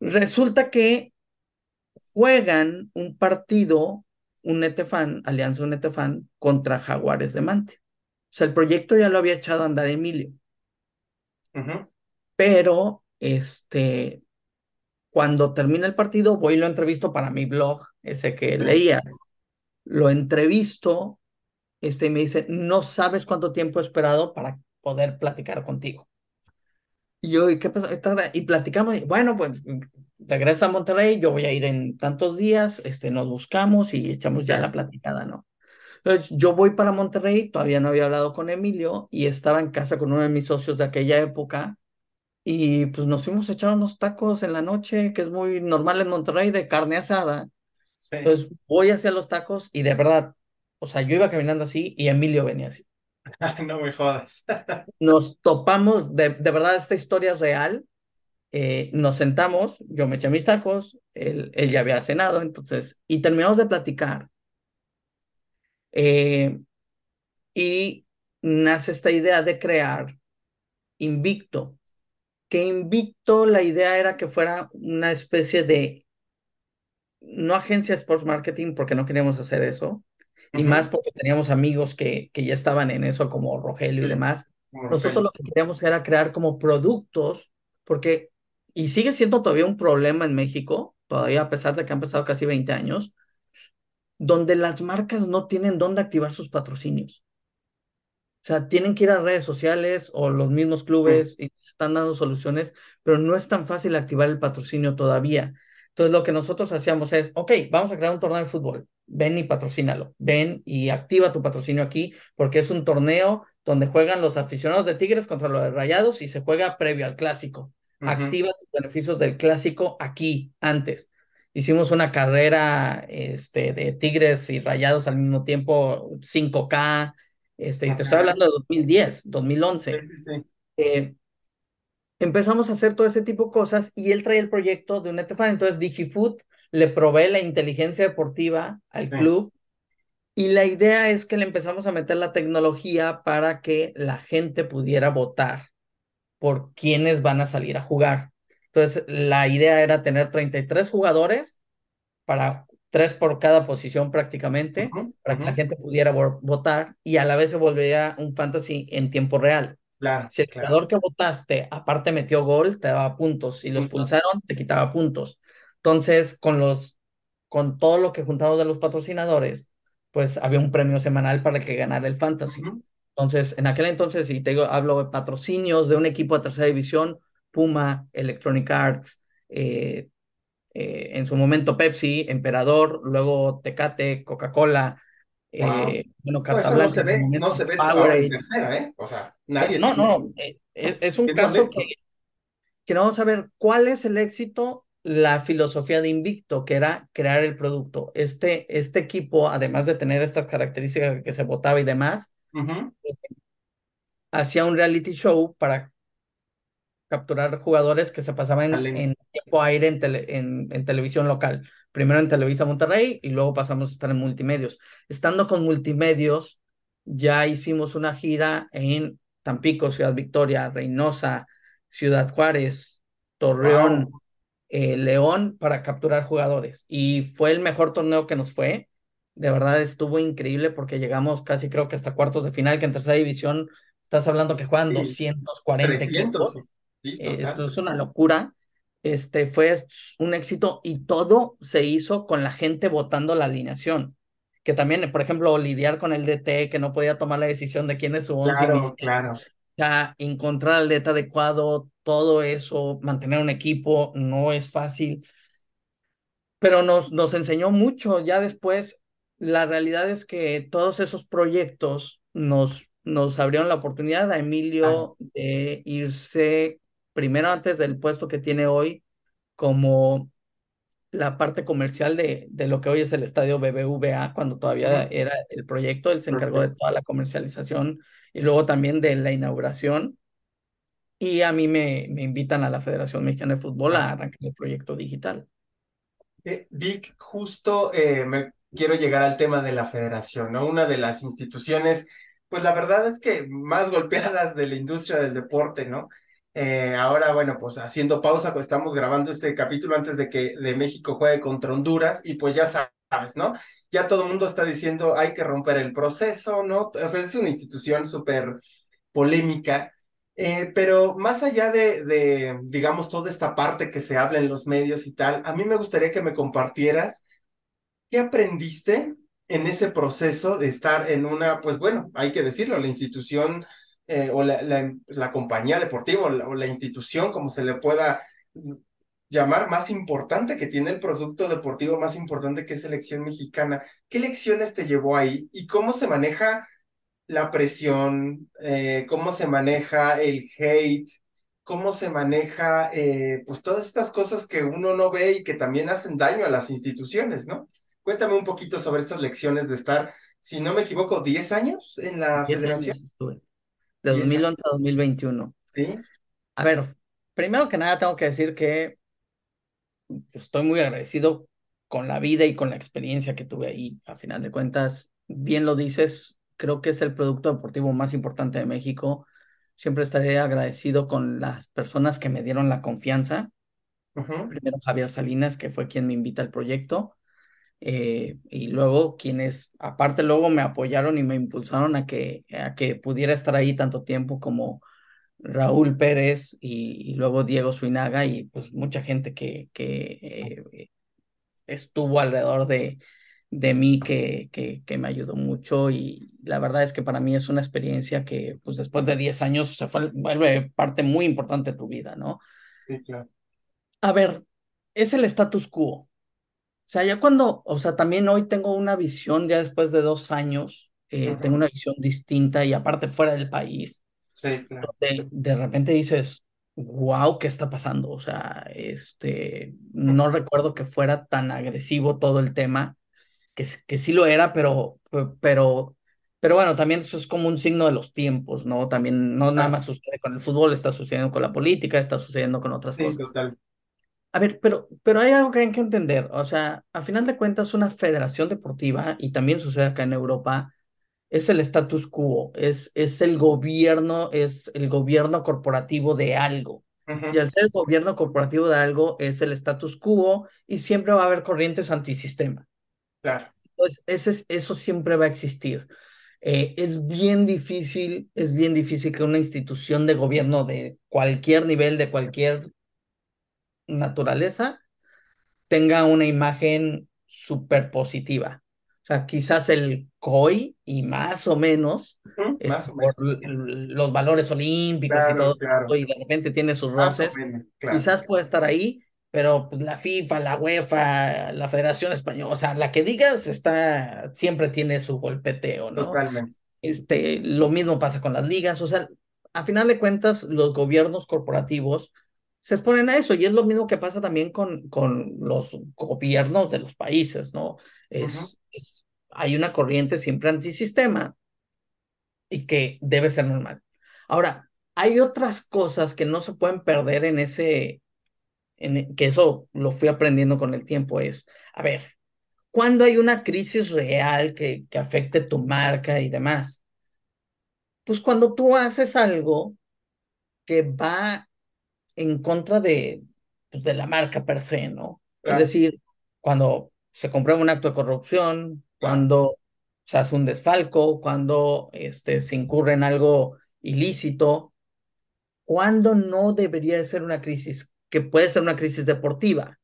Resulta que juegan un partido, un Netefan, Alianza Un Netefan, contra Jaguares de Mante. O sea, el proyecto ya lo había echado a andar Emilio. Ajá pero este, cuando termina el partido, voy y lo entrevisto para mi blog, ese que leía. Lo entrevisto, este, y me dice, no sabes cuánto tiempo he esperado para poder platicar contigo. Y yo, ¿y qué pasa? Y platicamos, bueno, pues regresa a Monterrey, yo voy a ir en tantos días, este, nos buscamos y echamos ya la platicada, ¿no? Entonces, yo voy para Monterrey, todavía no había hablado con Emilio y estaba en casa con uno de mis socios de aquella época y pues nos fuimos a echar unos tacos en la noche, que es muy normal en Monterrey, de carne asada. Entonces voy hacia los tacos y de verdad, o sea, yo iba caminando así y Emilio venía así. no me jodas. nos topamos, de, de, verdad, esta historia es real. Eh, nos sentamos, yo me eché mis tacos, él, él ya había cenado, entonces, y terminamos de platicar. Eh, y nace esta idea de crear Invicto, que Invicto la idea era que fuera una especie de, no agencia de sports marketing porque no queríamos hacer eso, y más porque teníamos amigos que, que ya estaban en eso como Rogelio y demás. Nosotros lo que queríamos era crear como productos, porque, y sigue siendo todavía un problema en México, todavía a pesar de que han pasado casi 20 años, donde las marcas no tienen dónde activar sus patrocinios. O sea, tienen que ir a redes sociales o los mismos clubes y están dando soluciones, pero no es tan fácil activar el patrocinio todavía. Entonces, lo que nosotros hacíamos es, ok, vamos a crear un torneo de fútbol, ven y patrocínalo, ven y activa tu patrocinio aquí, porque es un torneo donde juegan los aficionados de Tigres contra los de Rayados y se juega previo al clásico. Activa tus beneficios del clásico aquí, antes. Hicimos una carrera este, de Tigres y Rayados al mismo tiempo, 5K, este, y te estoy hablando de 2010, 2011. Eh, empezamos a hacer todo ese tipo de cosas y él trae el proyecto de un Etefan. Entonces DigiFood le provee la inteligencia deportiva al club y la idea es que le empezamos a meter la tecnología para que la gente pudiera votar por quiénes van a salir a jugar. Entonces, la idea era tener 33 jugadores para tres por cada posición prácticamente, para que la gente pudiera votar y a la vez se volvía un fantasy en tiempo real. Claro, si el jugador que votaste aparte metió gol, te daba puntos. Si los pulsaron, te quitaba puntos. Entonces, con los, con todo lo que juntamos de los patrocinadores, pues había un premio semanal para que ganara el fantasy. Entonces, en aquel entonces, si te digo, hablo de patrocinios de un equipo de tercera división, Puma, Electronic Arts, eh, eh, en su momento Pepsi, Emperador, luego Tecate, Coca-Cola. Eh, bueno, no, no se ve, no se ve en tercera, ¿eh? O sea, nadie. No, no, eh, es, un caso que, que no vamos a ver cuál es el éxito, la filosofía de Invicto, que era crear el producto. Este, este equipo, además de tener estas características que se votaba y demás, hacía un reality show para capturar jugadores que se pasaban en, tiempo aire en, en, televisión local. Primero en Televisa Monterrey y luego pasamos a estar en multimedios. Estando con multimedios, ya hicimos una gira en Tampico, Ciudad Victoria, Reynosa, Ciudad Juárez, Torreón, eh, León para capturar jugadores. Y fue el mejor torneo que nos fue. De verdad estuvo increíble porque llegamos casi creo que hasta cuartos de final, que en tercera división estás hablando que juegan 240 300. Eso es una locura. Este fue un éxito y todo se hizo con la gente votando la alineación. Que también, por ejemplo, lidiar con el DT que no podía tomar la decisión de quién es su once claro, claro. Ya encontrar al DT adecuado, todo eso, mantener un equipo no es fácil, pero nos, nos enseñó mucho. Ya después, la realidad es que todos esos proyectos nos, nos abrieron la oportunidad a Emilio de irse primero antes del puesto que tiene hoy como la parte comercial de, de lo que hoy es el estadio BBVA, cuando todavía era el proyecto, él se encargó de toda la comercialización y luego también de la inauguración. Y a mí me, me invitan a la Federación Mexicana de Fútbol a arrancar el proyecto digital. Eh, Vic, justo eh, me quiero llegar al tema de la federación, ¿no? Una de las instituciones, pues la verdad es que más golpeadas de la industria del deporte, ¿no? Eh, ahora, bueno, pues haciendo pausa, pues estamos grabando este capítulo antes de que de México juegue contra Honduras y pues ya sabes, ¿no? Ya todo el mundo está diciendo hay que romper el proceso, ¿no? O sea, es una institución súper polémica, eh, pero más allá de, de, digamos, toda esta parte que se habla en los medios y tal, a mí me gustaría que me compartieras qué aprendiste en ese proceso de estar en una, pues bueno, hay que decirlo, la institución eh, o la, la, compañía deportiva o la, institución, como se le pueda llamar, más importante que tiene el producto deportivo más importante que es selección mexicana. ¿Qué lecciones te llevó ahí y cómo se maneja la presión, eh, cómo se maneja el hate, cómo se maneja eh, pues todas estas cosas que uno no ve y que también hacen daño a las instituciones, ¿no? Cuéntame un poquito sobre estas lecciones de estar, si no me equivoco, 10 años en la federación de 2011 a 2021. Sí. A ver, primero que nada tengo que decir que estoy muy agradecido con la vida y con la experiencia que tuve ahí. A final de cuentas, bien lo dices, creo que es el producto deportivo más importante de México. Siempre estaré agradecido con las personas que me dieron la confianza. Primero Javier Salinas, que fue quien me invita al proyecto. Eh, y luego quienes, aparte luego me apoyaron y me impulsaron a que, a que pudiera estar ahí tanto tiempo como Raúl Pérez y, luego Diego Suinaga y pues mucha gente que, que eh, estuvo alrededor de, de mí que, que, que, me ayudó mucho y la verdad es que para mí es una experiencia que pues después de 10 años se fue, vuelve parte muy importante de tu vida, ¿no? Sí, claro. A ver, es el status quo. O sea, ya cuando, o sea, también hoy tengo una visión, ya después de dos años, eh, tengo una visión distinta y aparte fuera del país. Sí, claro. De, de repente dices, wow, ¿qué está pasando? O sea, este, no recuerdo que fuera tan agresivo todo el tema, que, que sí lo era, pero, pero, pero bueno, también eso es como un signo de los tiempos, ¿no? También no nada más sucede con el fútbol, está sucediendo con la política, está sucediendo con otras sí, cosas. Total. A ver, pero, pero hay algo que hay que entender. O sea, a final de cuentas, una federación deportiva, y también sucede acá en Europa, es el status quo, es, es el gobierno, es el gobierno corporativo de algo. Y al ser el gobierno corporativo de algo, es el status quo y siempre va a haber corrientes antisistema. Claro. Entonces, ese, eso siempre va a existir. Eh, es bien difícil, es bien difícil que una institución de gobierno de cualquier nivel, de cualquier naturaleza tenga una imagen súper positiva. O sea, quizás el COI y más o menos, es por los valores olímpicos y todo, y de repente tiene sus roces, quizás puede estar ahí, pero pues, la FIFA, la UEFA, la Federación Española, o sea, la que digas está, siempre tiene su golpeteo, ¿no? Totalmente. Este, lo mismo pasa con las ligas, o sea, a final de cuentas, los gobiernos corporativos se exponen a eso. Y es lo mismo que pasa también con, con los gobiernos de los países, ¿no? Es, es, hay una corriente siempre antisistema y que debe ser normal. Ahora, hay otras cosas que no se pueden perder en ese, en, que eso lo fui aprendiendo con el tiempo, es, a ver, cuando hay una crisis real que, que afecte tu marca y demás, pues cuando tú haces algo que va en contra de, pues, de la marca per se, ¿no? Es decir, cuando se comprueba un acto de corrupción, cuando se hace un desfalco, cuando este, se incurre en algo ilícito, cuando no debería de ser una crisis, que puede ser una crisis deportiva,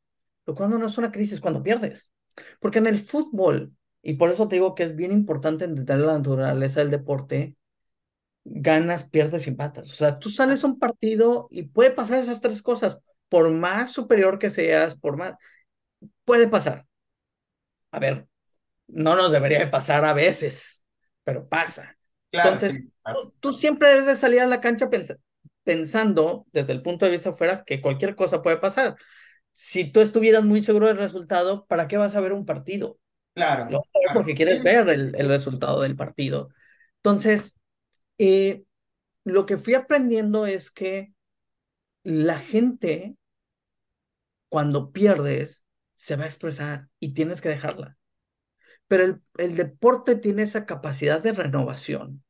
pero cuando no es una crisis, cuando pierdes. Porque en el fútbol, y por eso te digo que es bien importante entender la naturaleza del deporte, ganas, pierdes y empatas. O sea, tú sales a un partido y puede pasar esas tres cosas. Por más superior que seas, por más, puede pasar. A ver, no nos debería de pasar a veces, pero pasa. Entonces, Tú, siempre debes de salir a la cancha pensando desde el punto de vista afuera que cualquier cosa puede pasar. Si tú estuvieras muy seguro del resultado, ¿para qué vas a ver un partido? Claro. Lo vas a ver porque quieres ver el, el, resultado del partido. Entonces, eh, lo que fui aprendiendo es que la gente, cuando pierdes, se va a expresar y tienes que dejarla. Pero el, el deporte tiene esa capacidad de renovación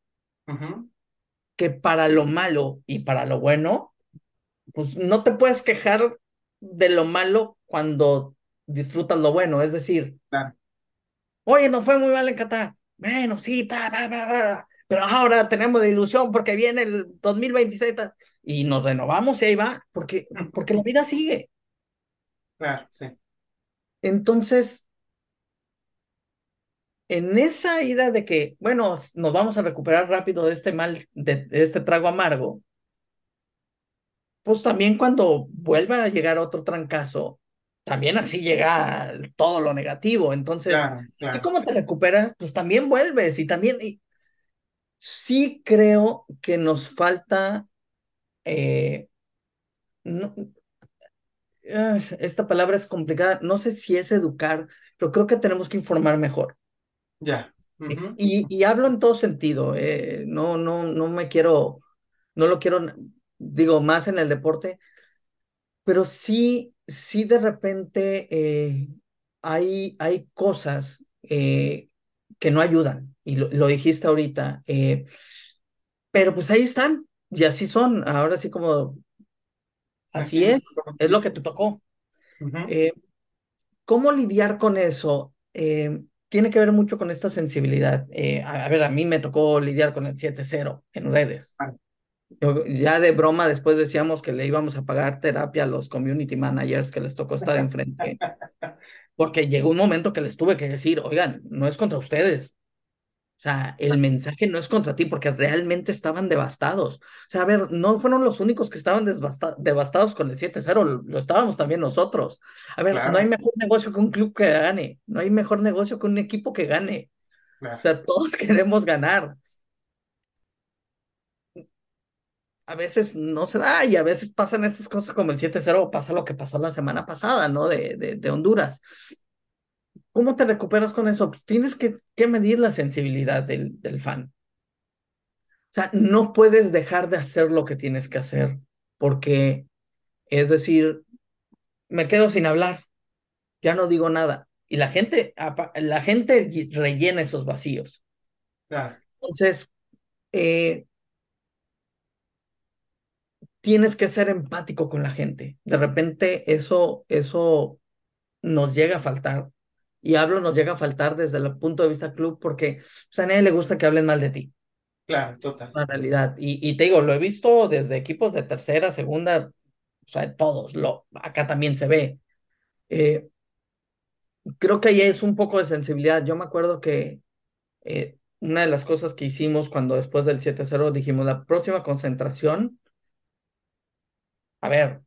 que para lo malo y para lo bueno, pues no te puedes quejar de lo malo cuando disfrutas lo bueno. Es decir, oye, nos fue muy mal en Qatar. Bueno, sí, pero ahora tenemos la ilusión porque viene el 2026 y nos renovamos y ahí va, porque, porque la vida sigue. Claro, sí. Entonces, en esa ida de que, bueno, nos vamos a recuperar rápido de este mal, de, este trago amargo, pues también cuando vuelva a llegar otro trancazo, también así llega todo lo negativo. Entonces, así como te recuperas, pues también vuelves y también... sí creo que nos falta... Eh, esta palabra es complicada, no sé si es educar, pero creo que tenemos que informar mejor. Ya. y, y, hablo en todo sentido, eh, no, no, no me quiero, no lo quiero, digo, más en el deporte, pero sí, sí de repente eh, hay, hay cosas eh, que no ayudan, y lo, dijiste ahorita, pero pues ahí están, y así son, ahora sí como, así es, es lo que te tocó. ¿Cómo lidiar con eso? tiene que ver mucho con esta sensibilidad. Eh, a, ver, a mí me tocó lidiar con el 7-0 en redes. ya de broma después decíamos que le íbamos a pagar terapia a los community managers que les tocó estar enfrente, porque llegó un momento que les tuve que decir, oigan, no es contra ustedes, o sea, el mensaje no es contra ti porque realmente estaban devastados. O sea, a ver, no fueron los únicos que estaban devastados con el 7-0, lo, estábamos también nosotros. A ver, no hay mejor negocio que un club que gane, no hay mejor negocio que un equipo que gane. O sea, todos queremos ganar. A veces no se da y a veces pasan estas cosas como el 7-0 pasa lo que pasó la semana pasada, ¿no? De, de, de Honduras. ¿Cómo te recuperas con eso? Pues tienes que, que medir la sensibilidad del, del fan. O sea, no puedes dejar de hacer lo que tienes que hacer, porque es decir, me quedo sin hablar, ya no digo nada. Y la gente, la gente rellena esos vacíos. Claro. Entonces, eh, tienes que ser empático con la gente. De repente eso, eso nos llega a faltar y hablo nos llega a faltar desde el punto de vista club porque pues, a nadie le gusta que hablen mal de ti. Claro, total. La realidad. Y, y te digo, lo he visto desde equipos de tercera, segunda, o sea, todos. Lo, acá también se ve. Eh, creo que ahí es un poco de sensibilidad. Yo me acuerdo que eh, una de las cosas que hicimos cuando después del 7-0 dijimos, la próxima concentración, a ver,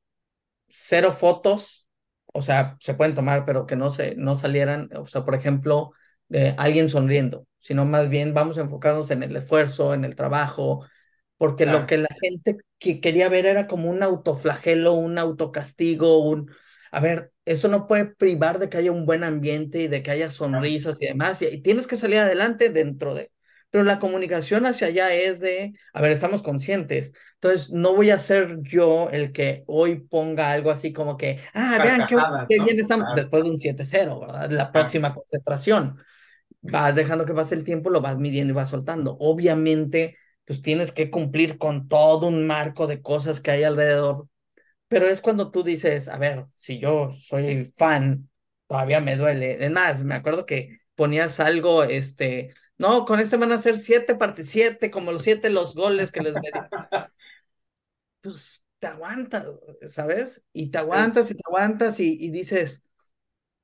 cero fotos, o sea, se pueden tomar, pero que no, se, no salieran, o sea, por ejemplo, de alguien sonriendo, sino más bien vamos a enfocarnos en el esfuerzo, en el trabajo, porque lo que la gente que quería ver era como un autoflagelo, un autocastigo, un... A ver, eso no puede privar de que haya un buen ambiente y de que haya sonrisas y demás, y tienes que salir adelante dentro de pero la comunicación hacia allá es de, a ver, estamos conscientes. Entonces, no voy a ser yo el que hoy ponga algo así como que, ah, vean qué, bien estamos, después de un 7-0, ¿verdad? La próxima concentración. Vas dejando que pase el tiempo, lo vas midiendo y vas soltando. Obviamente, pues tienes que cumplir con todo un marco de cosas que hay alrededor. Pero es cuando tú dices, a ver, si yo soy fan, todavía me duele. Es más, me acuerdo que ponías algo, este, no, con este van a ser siete parte siete, como los siete los goles que les medí. pues te aguantas, ¿sabes? Y te aguantas y te aguantas y, y dices,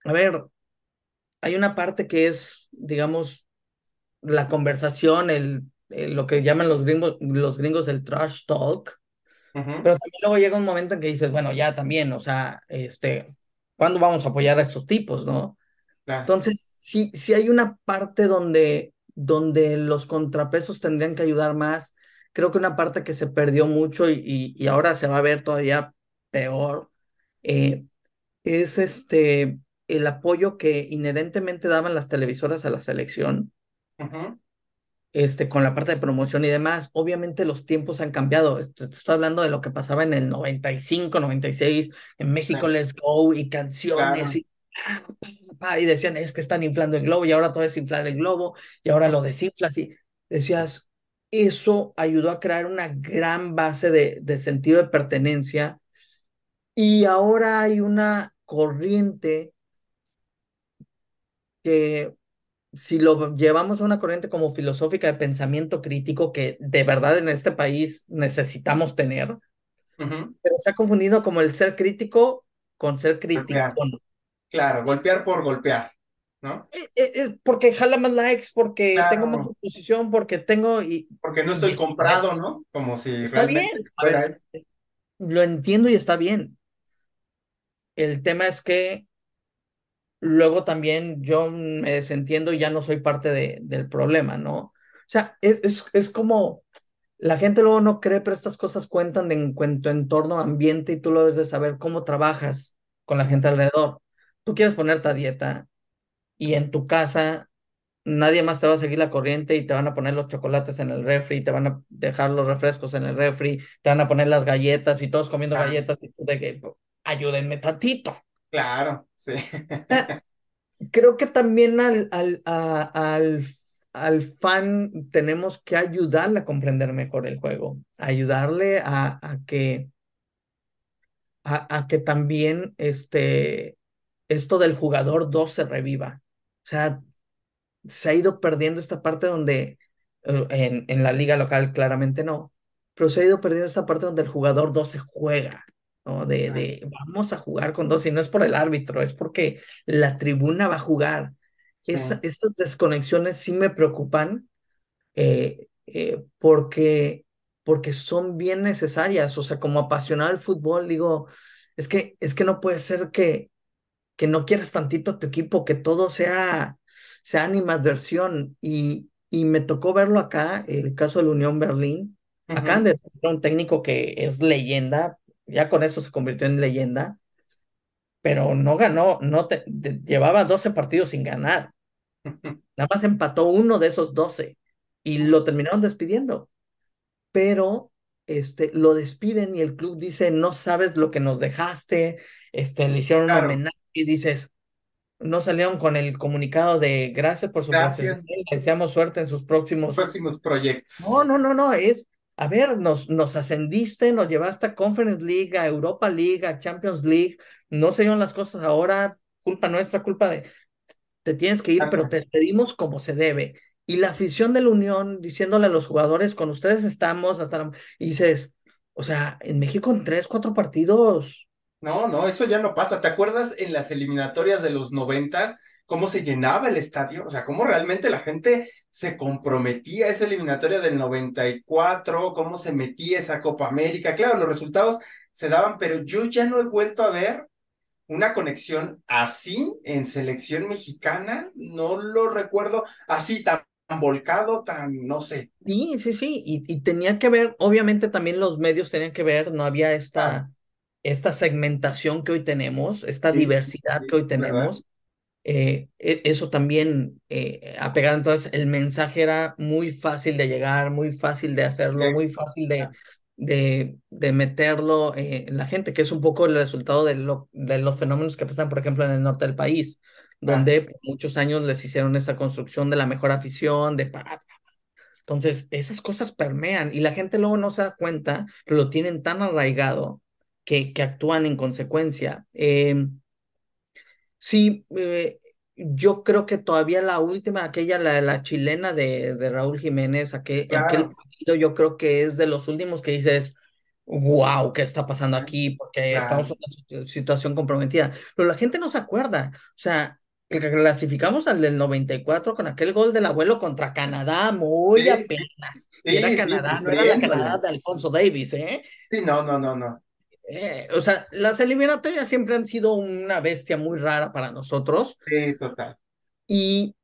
a ver, hay una parte que es, digamos, la conversación, el eh, lo que llaman los gringos, los gringos el trash talk, pero también luego llega un momento en que dices, bueno, ya también, o sea, este, ¿cuándo vamos a apoyar a estos tipos, no? Entonces, sí, sí hay una parte donde, donde los contrapesos tendrían que ayudar más. Creo que una parte que se perdió mucho y, y, ahora se va a ver todavía peor eh, es este el apoyo que inherentemente daban las televisoras a la selección. Este, con la parte de promoción y demás, obviamente los tiempos han cambiado. Estoy, hablando de lo que pasaba en el 95, 96, en México Let's Go y canciones y y decían, es que están inflando el globo y ahora todo es inflar el globo y ahora lo desinflas y decías, eso ayudó a crear una gran base de, de sentido de pertenencia. Y ahora hay una corriente que si lo llevamos a una corriente como filosófica de pensamiento crítico que de verdad en este país necesitamos tener, pero se ha confundido como el ser crítico con ser crítico. Claro, golpear por golpear, ¿no? Eh, eh, eh, porque jala más likes, porque tengo más exposición, porque tengo... Y, porque no estoy comprado, ¿no? Como si está bien. lo entiendo y está bien. El tema es que luego también yo me desentiendo y ya no soy parte de, del problema, ¿no? O sea, es, es, es como la gente luego no cree, pero estas cosas cuentan de, en tu entorno, ambiente y tú lo debes de saber cómo trabajas con la gente alrededor tú quieres ponerte a dieta y en tu casa nadie más te va a seguir la corriente y te van a poner los chocolates en el refri, te van a dejar los refrescos en el refri, te van a poner las galletas y todos comiendo galletas y tú de que ayúdenme tantito. Claro, sí. Ah, creo que también al, al, al, al fan tenemos que ayudarle a comprender mejor el juego, ayudarle a, a que a, a, que también este, esto del jugador 2 se reviva. O sea, se ha ido perdiendo esta parte donde eh, en, en la liga local claramente no, pero se ha ido perdiendo esta parte donde el jugador 2 se juega, ¿no? De, de vamos a jugar con dos y no es por el árbitro, es porque la tribuna va a jugar. esas desconexiones sí me preocupan eh, eh, porque, porque son bien necesarias. O sea, como apasionado del fútbol, digo, es que, es que no puede ser que, que no quieras tantito a tu equipo, que todo sea, sea animadversión. Y, y me tocó verlo acá, el caso de la Unión Berlín. Acá de un técnico que es leyenda, ya con esto se convirtió en leyenda, pero no ganó, no te, llevaba 12 partidos sin ganar. Nada más empató uno de esos 12 y lo terminaron despidiendo. Pero este, lo despiden y el club dice, no sabes lo que nos dejaste, este, le hicieron un homenaje y dices, no salieron con el comunicado de gracias por su gracias. deseamos suerte en sus próximos... próximos proyectos. No, no, no, no, es, a ver, nos, nos ascendiste, nos llevaste a Conference League, a Europa League, a Champions League, no se dieron las cosas ahora, culpa nuestra, culpa de... Te tienes que ir, pero te pedimos como se debe. Y la afición de la Unión diciéndole a los jugadores, con ustedes estamos hasta... Y dices, o sea, en México en tres, cuatro partidos no, no, eso ya no pasa. ¿Te acuerdas en las eliminatorias de los noventas cómo se llenaba el estadio? O sea, cómo realmente la gente se comprometía a esa eliminatoria del 94, cómo se metía esa Copa América. Claro, los resultados se daban, pero yo ya no he vuelto a ver una conexión así en selección mexicana. No lo recuerdo así tan volcado, tan, no sé. Sí, sí, sí, y, tenía que ver, obviamente también los medios tenían que ver, no había esta, esta segmentación que hoy tenemos, esta diversidad que hoy tenemos, eh, e, eso también eh, ha pegado. Entonces, el mensaje era muy fácil de llegar, muy fácil de hacerlo, muy fácil de, de, de meterlo eh, en la gente, que es un poco el resultado de, lo, de los fenómenos que pasan, por ejemplo, en el norte del país, donde por muchos años les hicieron esa construcción de la mejor afición, de... Entonces, esas cosas permean y la gente luego no se da cuenta, pero lo tienen tan arraigado que, que actúan en consecuencia. Em, sí, eh, yo creo que todavía la última, aquella, la, la chilena de, de Raúl Jiménez, aquel, aquel partido, yo creo que es de los últimos que dices, wow, ¿qué está pasando aquí? Porque estamos en una situación comprometida. Pero la gente no se acuerda. O sea, clasificamos al del 94 con aquel gol del abuelo contra Canadá, muy Sí, apenas. Y era sí, Canadá, no era la Canadá de Alfonso Davis, ¿eh? Sí, no, no, no, no. Eh, o sea, las eliminatorias siempre han sido una bestia muy rara para nosotros. Sí, total. Y,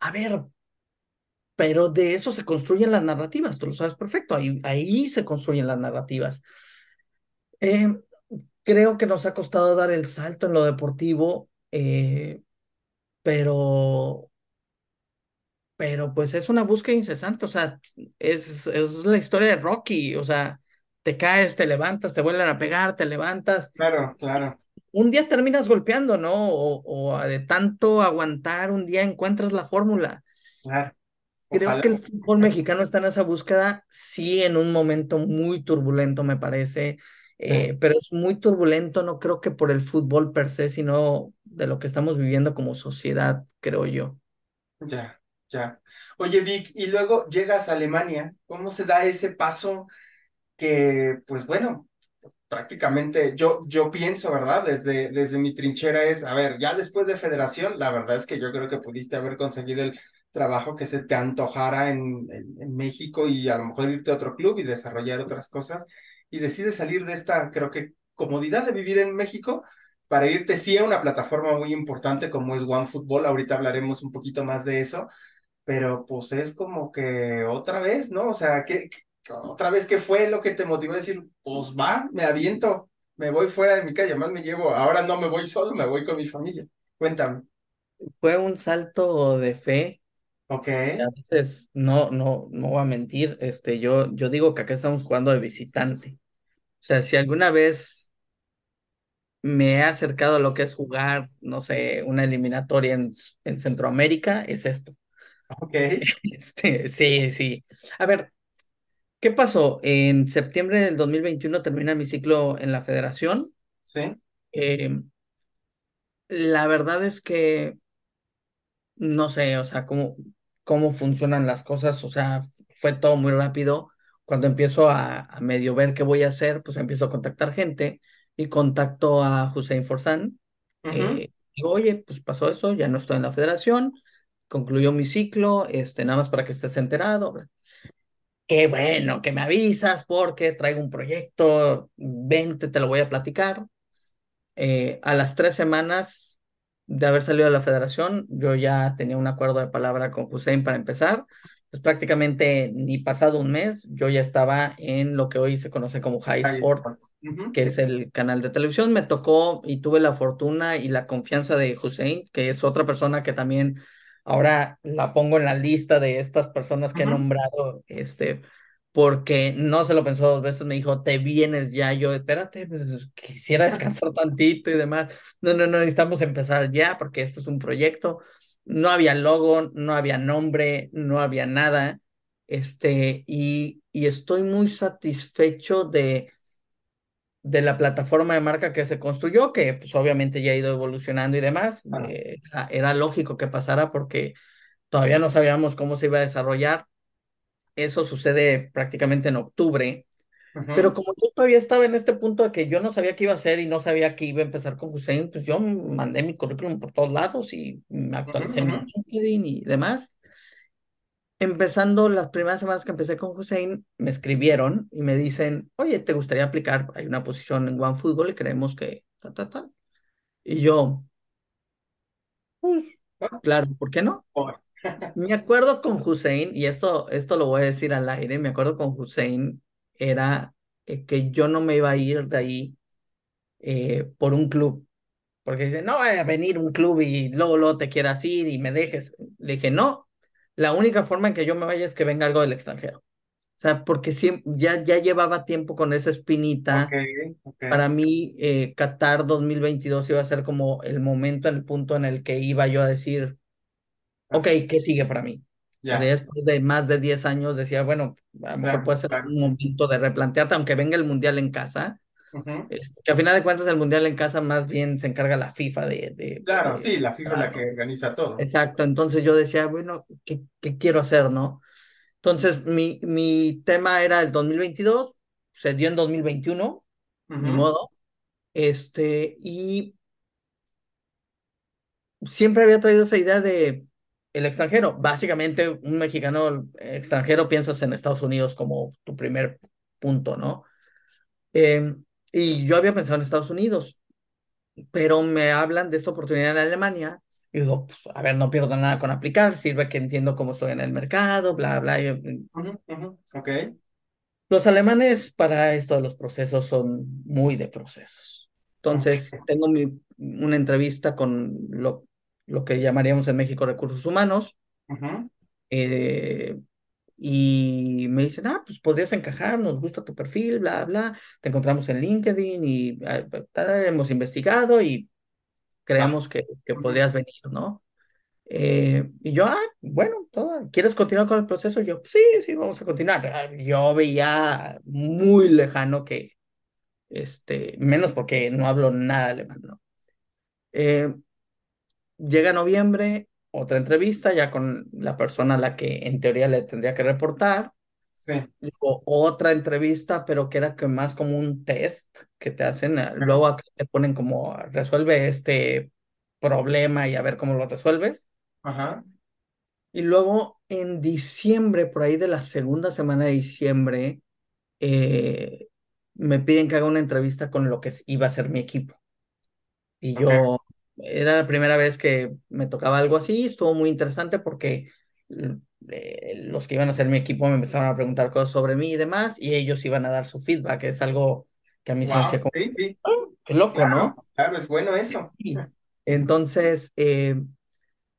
a ver, pero de eso se construyen las narrativas, tú lo sabes perfecto, ahí, ahí se construyen las narrativas. Eh, creo que nos ha costado dar el salto en lo deportivo, eh, pero, pero pues es una búsqueda incesante, o sea, es, es la historia de Rocky, o sea, te caes, te levantas, te vuelven a pegar, te levantas. Claro, claro, Un día terminas golpeando, ¿no? O, o de tanto aguantar, un día encuentras la fórmula. claro. Creo que el fútbol mexicano está en esa búsqueda, sí, en un momento muy turbulento, me parece, Sí, eh, pero es muy turbulento, no creo que por el fútbol per se, sino de lo que estamos viviendo como sociedad, creo yo. ya, ya. Oye, Vic, y luego llegas a Alemania. ¿Cómo se da ese paso que, pues bueno, prácticamente yo, yo pienso, ¿verdad? Desde, desde mi trinchera es, a ver, ya después de Federación, la verdad es que yo creo que pudiste haber conseguido el trabajo que se te antojara en, en, México y a lo mejor irte a otro club y desarrollar otras cosas. Y decides salir de esta, creo que, comodidad de vivir en México para irte sí a una plataforma muy importante como es OneFootball. Ahorita hablaremos un poquito más de eso, pero pues es como que otra vez, ¿no? O sea, ¿qué, qué- otra vez qué fue lo que te motivó a decir, pues va, me aviento, me voy fuera de mi calle, más me llevo, ahora no me voy solo, me voy con mi familia. Cuéntame. Fue un salto de fe, Ok, a veces no, no, no voy a mentir, este, yo, yo digo que acá estamos jugando de visitante. O sea, si alguna vez me he acercado a lo que es jugar, no sé, una eliminatoria en, en Centroamérica, es esto. ok, Este, sí, sí. A ver, ¿qué pasó? En septiembre del 2021 termina mi ciclo en la federación. sí, Eh, la verdad es que no sé, o sea, cómo, cómo funcionan las cosas, o sea, fue todo muy rápido. Cuando empiezo a, a medio ver qué voy a hacer, pues empiezo a contactar gente y contacto a Hussein Forzán. Eh, digo, oye, pues pasó eso, ya no estoy en la federación, concluyó mi ciclo, este, nada más para que estés enterado. Qué bueno que me avisas porque traigo un proyecto, vente, te lo voy a platicar. Eh, a las tres semanas de haber salido de la federación, yo ya tenía un acuerdo de palabra con Hussein para empezar. Pues prácticamente ni pasado un mes, yo ya estaba en lo que hoy se conoce como High Sport, que es el canal de televisión. Me tocó y tuve la fortuna y la confianza de Hussein, que es otra persona que también ahora la pongo en la lista de estas personas que he nombrado, este, porque no se lo pensó dos veces, me dijo, te vienes ya, yo, espérate, pues, quisiera descansar tantito y demás. No, no, no, necesitamos empezar ya porque este es un proyecto. No había logo, no había nombre, no había nada. Este, y, y estoy muy satisfecho de, de la plataforma de marca que se construyó, que pues obviamente ya ha ido evolucionando y demás. Eh, era era lógico que pasara porque todavía no sabíamos cómo se iba a desarrollar. Eso sucede prácticamente en octubre, pero como yo todavía estaba en este punto de que yo no sabía qué iba a hacer y no sabía que iba a empezar con Hussein, pues yo mandé mi currículum por todos lados y me actualicé ujú, mi LinkedIn y demás. Empezando las primeras semanas que empecé con Hussein, me escribieron y me dicen, oye, ¿te gustaría aplicar? Hay una posición en OneFootball y creemos que ta, ta, ta. Y yo, pues, ah, claro, ¿por qué no? Me acuerdo con Hussein, y esto, esto lo voy a decir al aire, me acuerdo con Hussein, era eh, que yo no me iba a ir de ahí eh, por un club, porque dice, no vaya a venir un club y luego, luego te quieras ir y me dejes. Le dije, no, la única forma en que yo me vaya es que venga algo del extranjero. O sea, porque ya, ya llevaba tiempo con esa Ok, espinita. ok, Para mí, eh, Qatar 2022 iba a ser como el momento, el punto en el que iba yo a decir, ok, así, ¿qué sigue para mí? Ya, Después de más de 10 años decía, bueno, a lo mejor puede ser un momento de replantearte, aunque venga el Mundial en casa, este, que a final de cuentas el Mundial en casa más bien se encarga la FIFA de, de, Claro, de sí, la FIFA es la que organiza todo. Exacto, entonces yo decía, bueno, ¿qué, qué quiero hacer, no? Entonces mi, mi tema era el 2022, se dio en 2021, ni Ujú, modo, este, y siempre había traído esa idea de el extranjero. Básicamente, un mexicano extranjero piensas en Estados Unidos como tu primer punto, ¿no? Eh, y yo había pensado en Estados Unidos, pero me hablan de esta oportunidad en Alemania. Y digo, pues, a ver, no pierdo nada con aplicar, sirve que entiendo cómo estoy en el mercado, bla, bla. Ok. Los alemanes para esto de los procesos son muy de procesos. Entonces, tengo mi, una entrevista con lo, lo que llamaríamos en México recursos humanos. eh, y me dicen, ah, pues podrías encajar, nos gusta tu perfil, bla, bla. Te encontramos en LinkedIn y ah, hemos investigado y creemos que, que podrías venir, ¿no? Eh, y yo, ah, bueno, ¿quieres continuar con el proceso? yo, sí, sí, vamos a continuar. Ah, yo veía muy lejano que, este, menos porque no hablo nada alemán, ¿no? Eh, llega noviembre, otra entrevista ya con la persona a la que en teoría le tendría que reportar. Sí. O, otra entrevista, pero que era que más como un test que te hacen. Eh, luego te ponen como resuelve este problema y a ver cómo lo resuelves. Ajá. Y luego en diciembre, por ahí de la segunda semana de diciembre, eh, me piden que haga una entrevista con lo que iba a ser mi equipo. Y yo, era la primera vez que me tocaba algo así, estuvo muy interesante porque eh, los que iban a ser mi equipo me empezaron a preguntar cosas sobre mí y demás, y ellos iban a dar su feedback, es algo que a mí se me hacía como, sí, sí. Oh, qué loco, ¿no? Claro, es bueno eso. Entonces, eh,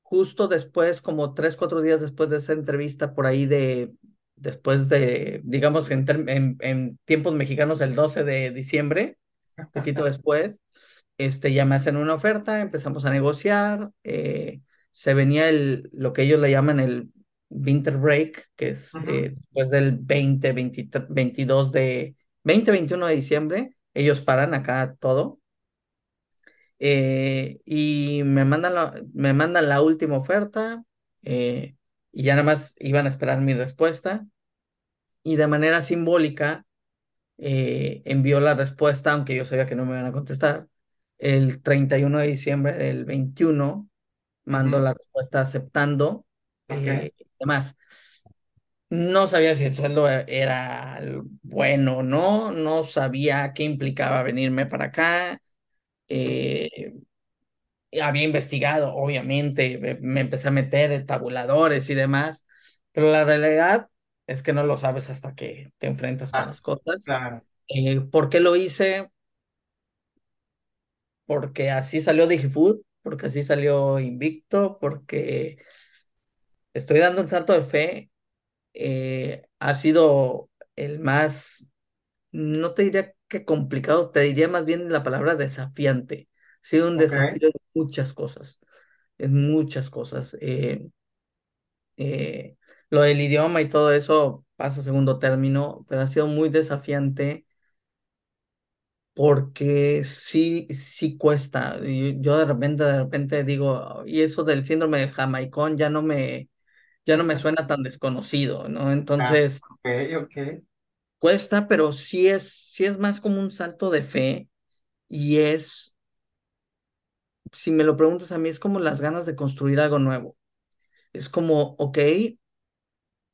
justo después, como tres, cuatro días después de esa entrevista, por ahí de, después de, digamos, en, en, en tiempos mexicanos, el 12 de diciembre, un poquito después, este, ya me hacen una oferta, empezamos a negociar, eh, se venía el, lo que ellos le llaman el winter break, que es eh, después del 20, 22 de, 20, 21 de diciembre, ellos paran acá todo. Eh, y me mandan, la, me mandan la última oferta y ya nada más iban a esperar mi respuesta. Y de manera simbólica envió la respuesta, aunque yo sabía que no me iban a contestar, el 31 de diciembre del 21 mando la respuesta aceptando eh, demás. No sabía si el sueldo era bueno o no, no sabía qué implicaba venirme para acá. Eh, había investigado, obviamente, me, empecé a meter en tabuladores y demás, pero la realidad es que no lo sabes hasta que te enfrentas con ah, las cosas. Claro. Eh, ¿Por qué lo hice? Porque así salió Digifood, porque así salió Invicto, porque estoy dando un salto de fe. Eh, ha sido el más, no te diría que complicado, te diría más bien la palabra desafiante. Ha sido un desafío de muchas cosas, en muchas cosas. Eh, eh, lo del idioma y todo eso pasa a segundo término, pero ha sido muy desafiante porque sí, sí cuesta. Yo de repente, de repente digo, y eso del síndrome de jamaicón ya no me, ya no me suena tan desconocido, ¿no? Ah, Entonces, ok, cuesta, pero sí es, sí es más como un salto de fe y es, si me lo preguntas a mí, es como las ganas de construir algo nuevo. Es como, ok,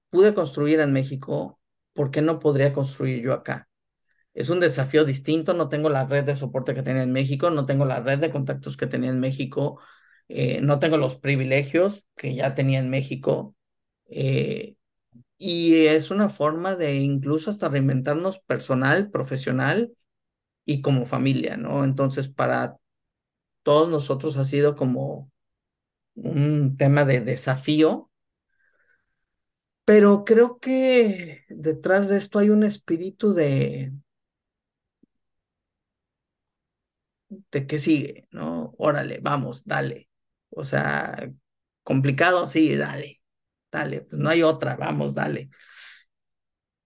pude construir en México, ¿por qué no podría construir yo acá? Es un desafío distinto, no tengo la red de soporte que tenía en México, no tengo la red de contactos que tenía en México, eh, no tengo los privilegios que ya tenía en México. Eh, y es una forma de incluso hasta reinventarnos personal, profesional y como familia, ¿no? Entonces, para todos nosotros ha sido como un tema de desafío, pero creo que detrás de esto hay un espíritu de, ¿de qué sigue? ¿No? Órale, vamos, dale. O sea, complicado, sí, dale, dale, pues no hay otra, vamos, dale.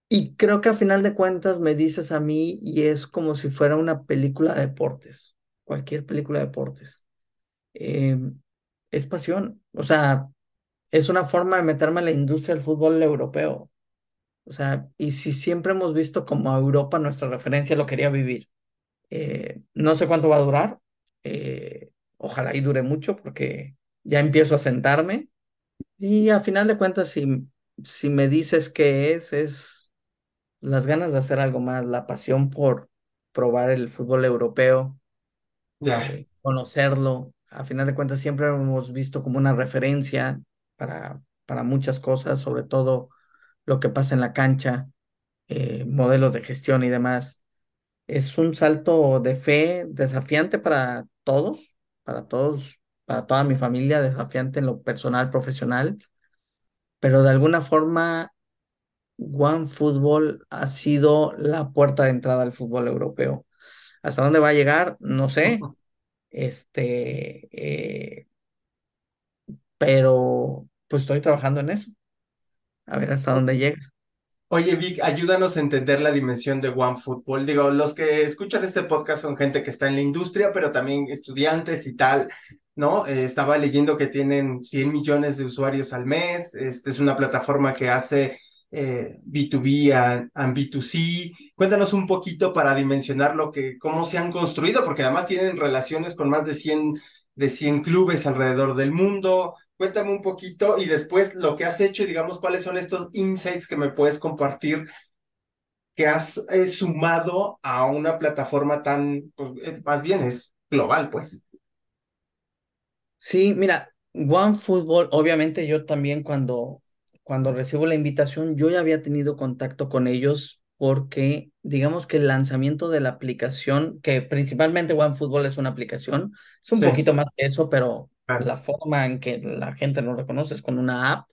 Y creo que a final de cuentas me dices a mí y es como si fuera una película de deportes, cualquier película de deportes. Em, es pasión, o sea, es una forma de meterme en la industria del fútbol europeo. O sea, y si siempre hemos visto como a Europa nuestra referencia lo quería vivir. Eh, no sé cuánto va a durar. Eh, ojalá y dure mucho porque ya empiezo a sentarme y a final de cuentas, si, si me dices qué es, es las ganas de hacer algo más, la pasión por probar el fútbol europeo, Ya. eh, conocerlo. A final de cuentas, siempre hemos visto como una referencia para, para muchas cosas, sobre todo lo que pasa en la cancha, eh, modelos de gestión y demás. Es un salto de fe desafiante para todos, para todos, para toda mi familia, desafiante en lo personal, profesional, pero de alguna forma OneFootball ha sido la puerta de entrada al fútbol europeo. ¿Hasta dónde va a llegar? No sé. Este, eh, pero pues estoy trabajando en eso. A ver hasta dónde llega. Oye, Vic, ayúdanos a entender la dimensión de OneFootball. Digo, los que escuchan este podcast son gente que está en la industria, pero también estudiantes y tal, ¿no? Eh, estaba leyendo que tienen 100 millones de usuarios al mes. Este es una plataforma que hace eh, B2B and, and, B2C. Cuéntanos un poquito para dimensionar lo que, cómo se han construido, porque además tienen relaciones con más de 100, de 100 clubes alrededor del mundo. Cuéntame un poquito y después lo que has hecho y digamos cuáles son estos insights que me puedes compartir que has eh, sumado a una plataforma tan, pues, eh, más bien es global, pues. Sí, mira, OneFootball, obviamente yo también cuando, cuando recibo la invitación, yo ya había tenido contacto con ellos porque digamos que el lanzamiento de la aplicación, que principalmente OneFootball es una aplicación, es un Sí. poquito más que eso, pero Claro. la forma en que la gente lo reconoce es con una app.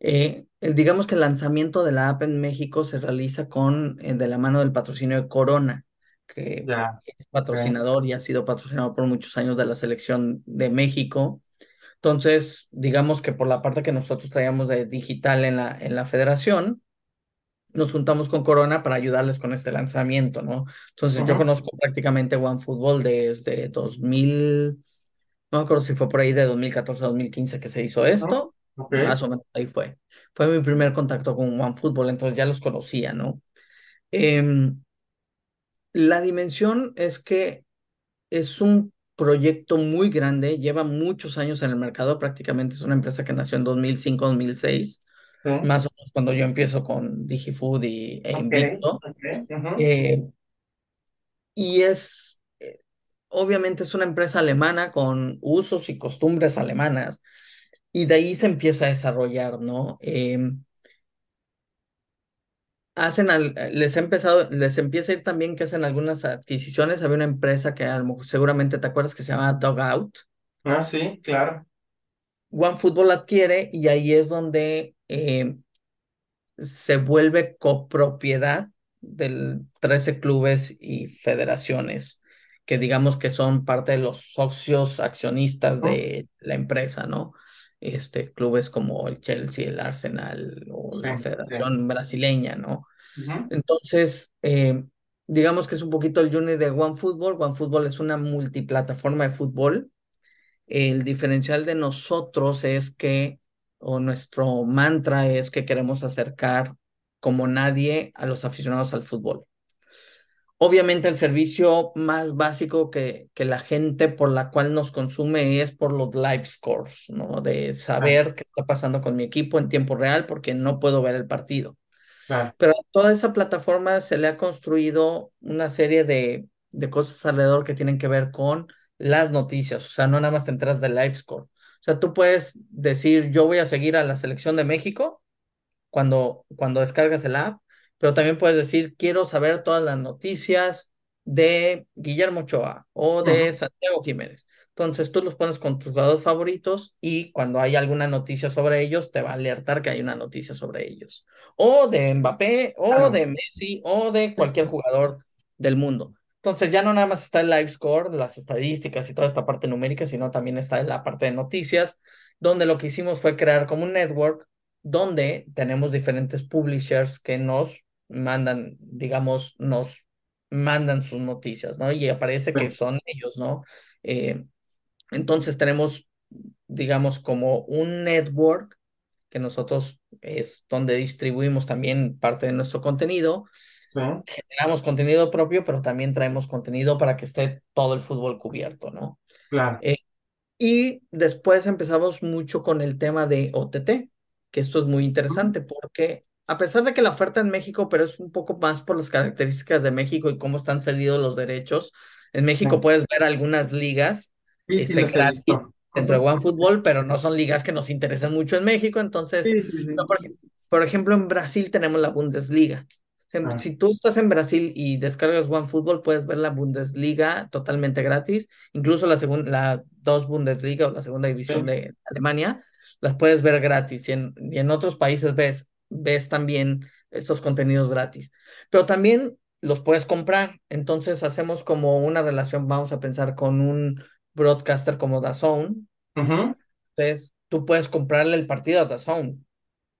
Eh, el- digamos que el lanzamiento de la app en México se realiza con eh, de la mano del patrocinio de Corona, que Ya. es patrocinador y ha sido patrocinador por muchos años de la selección de México. Entonces, digamos que por la parte que nosotros traíamos de digital en la, en la federación, nos juntamos con Corona para ayudarles con este lanzamiento, ¿no? Entonces, yo Ujú. conozco prácticamente OneFootball desde 2000, no me acuerdo si fue por ahí de 2014 a 2015 que se hizo esto, Ok. más o menos ahí fue. Fue mi primer contacto con OneFootball, entonces ya los conocía, ¿no? Em, la dimensión es que es un proyecto muy grande, lleva muchos años en el mercado, prácticamente es una empresa que nació en 2005, 2006, Sí. más o menos cuando yo empiezo con DigiFood y, e Ok, Invicto. ok, ujú. Eh, y es, eh, obviamente es una empresa alemana con usos y costumbres alemanas, y de ahí se empieza a desarrollar, ¿no? Em, hacen al- les ha empezado, les empieza a ir también que hacen algunas adquisiciones. Había una empresa que a lo mejor seguramente te acuerdas que se llama Dugout. Ah, sí, claro. OneFootball adquiere y ahí es donde eh, se vuelve copropiedad de 13 clubes y federaciones que digamos que son parte de los socios accionistas de la empresa, ¿no? Este, clubes como el Chelsea, el Arsenal o Sí, la sí. Federación Brasileña, ¿no? Entonces, eh, digamos que es un poquito el journey de OneFootball. OneFootball es una multiplataforma de fútbol. El diferencial de nosotros es que, o nuestro mantra es que queremos acercar como nadie a los aficionados al fútbol. Obviamente el servicio más básico que, que la gente por la cual nos consume es por los live scores, ¿no? De saber qué está pasando con mi equipo en tiempo real porque no puedo ver el partido. Pero a toda esa plataforma se le ha construido una serie de, de cosas alrededor que tienen que ver con las noticias. O sea, no nada más te enteras del live score. O sea, tú puedes decir, yo voy a seguir a la selección de México cuando, cuando descargas el app, pero también puedes decir, quiero saber todas las noticias de Guillermo Ochoa o de Ujú. Santiago Jiménez. Entonces tú los pones con tus jugadores favoritos y cuando hay alguna noticia sobre ellos, te va a alertar que hay una noticia sobre ellos. O de Mbappé, o Claro. de Messi, o de cualquier jugador del mundo. Entonces ya no nada más está el live score, las estadísticas y toda esta parte numérica, sino también está la parte de noticias, donde lo que hicimos fue crear como un network donde tenemos diferentes publishers que nos mandan, digamos, nos mandan sus noticias, ¿no? Y aparece que son ellos, ¿no? Eh, entonces tenemos, digamos, como un network que nosotros es donde distribuimos también parte de nuestro contenido. Sí. Generamos contenido propio, pero también traemos contenido para que esté todo el fútbol cubierto, ¿no? Claro. Eh, y después empezamos mucho con el tema de OTT, que esto es muy interesante porque a pesar de que la oferta en México, pero es un poco más por las características de México y cómo están cedidos los derechos, en México puedes ver algunas ligas Sí, sí, este, he gratis dentro de. OneFootball, pero no son ligas que nos interesan mucho en México. Entonces, Sí, sí, sí. no, por, ej- por ejemplo, en Brasil tenemos la Bundesliga. Ah. Si tú estás en Brasil y descargas OneFootball, puedes ver la Bundesliga totalmente gratis, incluso la segunda, la dos Bundesliga o la segunda división Sí. de Alemania, las puedes ver gratis. Y en, y en otros países ves, ves también estos contenidos gratis. Pero también los puedes comprar. Entonces hacemos como una relación, vamos a pensar, con un broadcaster como DAZN. Ujú. Entonces, tú puedes comprarle el partido a DAZN,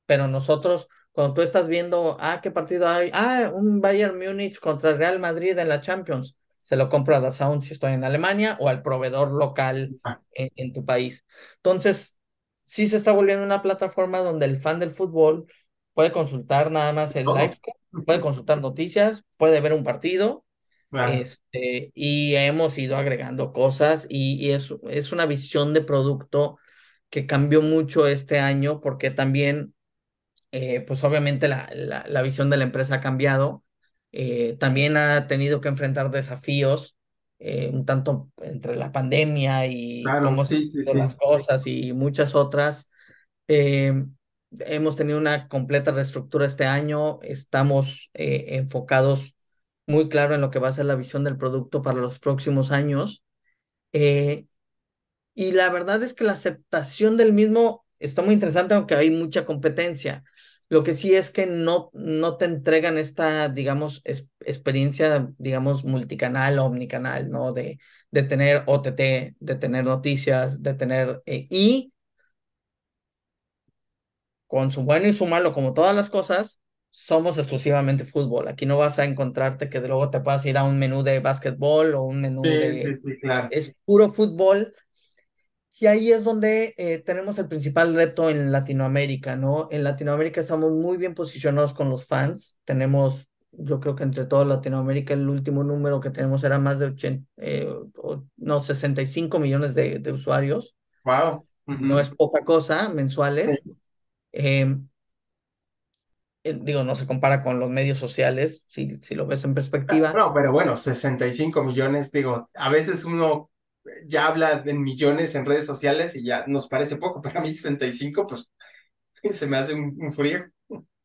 pero nosotros, cuando tú estás viendo, ah, ¿qué partido hay? Ah, un Bayern Múnich contra el Real Madrid en la Champions. Se lo compro a DAZN si estoy en Alemania o al proveedor local Ah. en, en tu país. Entonces, sí se está volviendo una plataforma donde el fan del fútbol puede consultar nada más el Todo. live puede consultar noticias, puede ver un partido, Claro. este, y hemos ido agregando cosas y, y es, es una visión de producto que cambió mucho este año porque también, eh, pues obviamente la, la, la visión de la empresa ha cambiado, eh, también ha tenido que enfrentar desafíos, eh, un tanto entre la pandemia y Claro, cómo se sí, sí, sí. las cosas y muchas otras. Hemos tenido una completa reestructura este año, estamos eh, enfocados muy claro en lo que va a ser la visión del producto para los próximos años. Eh, y la verdad es que la aceptación del mismo está muy interesante, aunque hay mucha competencia. Lo que sí es que no, no te entregan esta, digamos, experiencia, digamos, multicanal omnicanal, ¿no? De, de tener OTT, de tener noticias, de tener... eh, y con su bueno y su malo, como todas las cosas, somos exclusivamente fútbol. Aquí no vas a encontrarte que de luego te puedas ir a un menú de básquetbol o un menú Sí, de... sí, sí, claro. Es puro fútbol. Y ahí es donde eh, tenemos el principal reto en Latinoamérica, ¿no? En Latinoamérica estamos muy bien posicionados con los fans. Tenemos, yo creo que entre toda Latinoamérica, el último número que tenemos era más de 80, eh, o- no, 65 millones de, de usuarios. Wow. No es poca cosa mensuales. Sí. Eh, eh, digo, no se compara con los medios sociales, si, si lo ves en perspectiva. No, pero bueno, 65 millones, digo, a veces uno ya habla en millones en redes sociales y ya nos parece poco, pero a mí 65, pues se me hace un, un frío.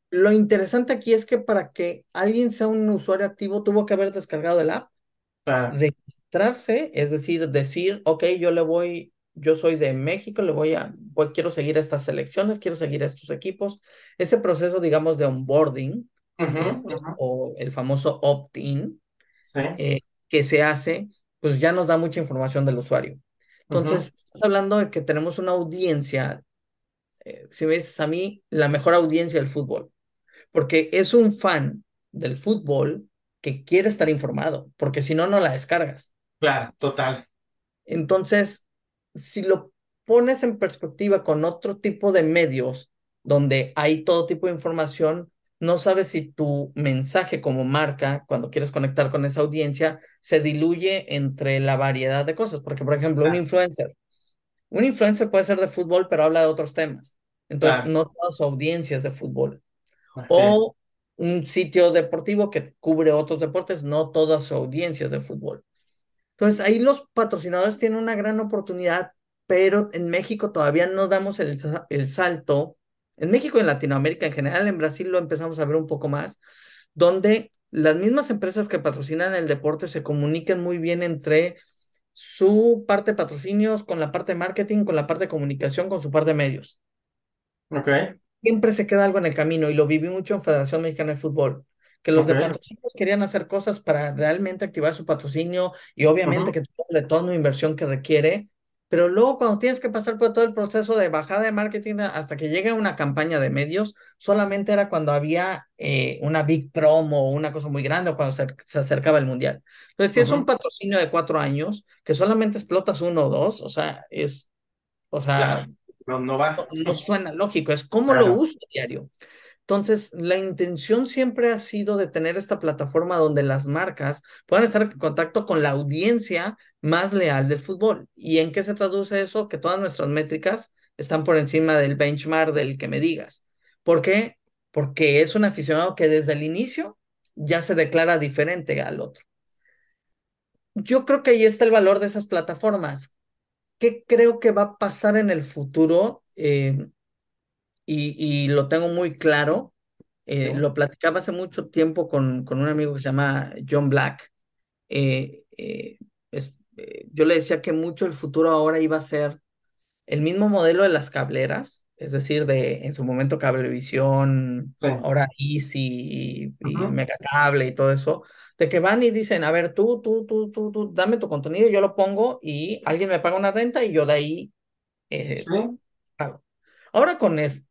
Lo interesante aquí es que para que alguien sea un usuario activo tuvo que haber descargado el app, Claro. registrarse, es decir, decir, ok, yo le voy, yo soy de México, le voy a, voy, quiero seguir estas selecciones, quiero seguir estos equipos. Ese proceso, digamos, de onboarding, este, o el famoso opt-in, Sí. eh, que se hace, pues ya nos da mucha información del usuario. Entonces, estás hablando de que tenemos una audiencia, eh, si me dices a mí, la mejor audiencia del fútbol, porque es un fan del fútbol que quiere estar informado, porque si no, no la descargas. Claro, total. Entonces, si lo pones en perspectiva con otro tipo de medios donde hay todo tipo de información, no sabes si tu mensaje como marca, cuando quieres conectar con esa audiencia, se diluye entre la variedad de cosas. Porque, por ejemplo, un Claro. influencer. Un influencer puede ser de fútbol, pero habla de otros temas. Entonces, Claro. no toda su audiencia es de fútbol. Así. O un sitio deportivo que cubre otros deportes, no toda su audiencia es de fútbol. Entonces, ahí los patrocinadores tienen una gran oportunidad, pero en México todavía no damos el, el salto. En México y en Latinoamérica en general, en Brasil lo empezamos a ver un poco más, donde las mismas empresas que patrocinan el deporte se comuniquen muy bien entre su parte de patrocinios, con la parte de marketing, con la parte de comunicación, con su parte de medios Ok, siempre se queda algo en el camino y lo viví mucho en Federación Mexicana de Fútbol, que los de ok. patrocinios querían hacer cosas para realmente activar su patrocinio y obviamente Ujú. que todo el retorno de inversión que requiere, pero luego cuando tienes que pasar por todo el proceso de bajada de marketing hasta que llegue una campaña de medios, solamente era cuando había eh, una big promo o una cosa muy grande o cuando se, se acercaba el mundial. Entonces, si es un patrocinio de cuatro años, que solamente explotas uno o dos, o sea, es, o sea, Claro. no, no va. No, suena lógico, es cómo lo uso diario. Entonces, la intención siempre ha sido de tener esta plataforma donde las marcas puedan estar en contacto con la audiencia más leal del fútbol. ¿Y en qué se traduce eso? Que todas nuestras métricas están por encima del benchmark del que me digas. ¿Por qué? Porque es un aficionado que desde el inicio ya se declara diferente al otro. Yo creo que ahí está el valor de esas plataformas. ¿Qué creo que va a pasar en el futuro? Eh, y, lo tengo muy claro. Eh, lo platicaba hace mucho tiempo con, con, un amigo que se llama John Black. Eh, eh, yo le decía que mucho el futuro ahora iba a ser el mismo modelo de las cableras, es decir, de en su momento Cablevisión, ahora Easy y, y Megacable y todo eso, de que van y dicen, a ver, tú, tú, tú, tú, tú, dame tu contenido, yo lo pongo y alguien me paga una renta y yo de ahí ¿Sí? pago. Ahora con, es,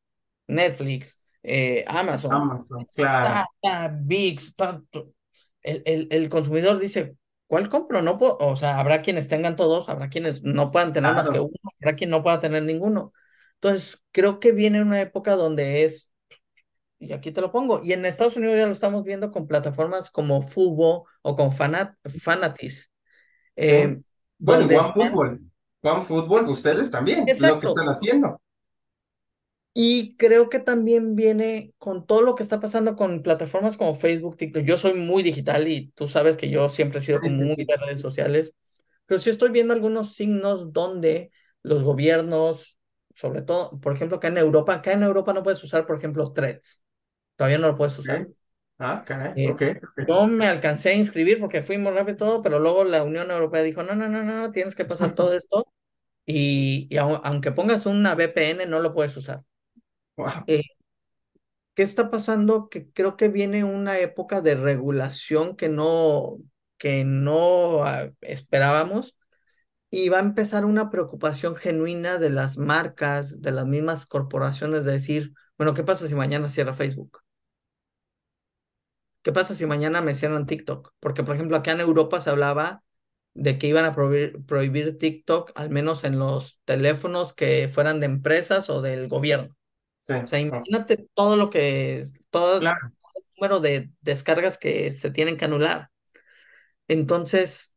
Netflix, eh, Amazon, Amazon, claro. VIX, tanto. El, el, el, consumidor dice, ¿cuál compro? No puedo, o sea, habrá quienes tengan todos, habrá quienes no puedan tener más que uno, habrá quien no pueda tener ninguno. Entonces, creo que viene una época donde es, y aquí te lo pongo, y en Estados Unidos ya lo estamos viendo con plataformas como Fubo o con Fanat, Fanatis. Eh, bueno, One Football, One Football, ustedes también, Exacto. lo que están haciendo. Y creo que también viene con todo lo que está pasando con plataformas como Facebook, TikTok. Yo soy muy digital y tú sabes que yo siempre he sido como muy de redes sociales, pero sí estoy viendo algunos signos donde los gobiernos, sobre todo, por ejemplo, acá en Europa, acá en Europa no puedes usar, por ejemplo, threads. Todavía no lo puedes usar. Ah, caray, eh, okay, Yo me alcancé a inscribir porque fui muy rápido todo, pero luego la Unión Europea dijo, no, no, no, no, tienes que pasar todo esto y, y aunque pongas una VPN no lo puedes usar. Eh, ¿Qué está pasando? Que creo que viene una época de regulación que no, que no ah, esperábamos y va a empezar una preocupación genuina de las marcas, de las mismas corporaciones, de decir, bueno, ¿qué pasa si mañana cierra Facebook? ¿Qué pasa si mañana me cierran TikTok? Porque, por ejemplo, acá en Europa se hablaba de que iban a prohibir, prohibir TikTok, al menos en los teléfonos que fueran de empresas o del gobierno. O sea, imagínate todo lo que es, todo, el número de descargas que se tienen que anular. Entonces,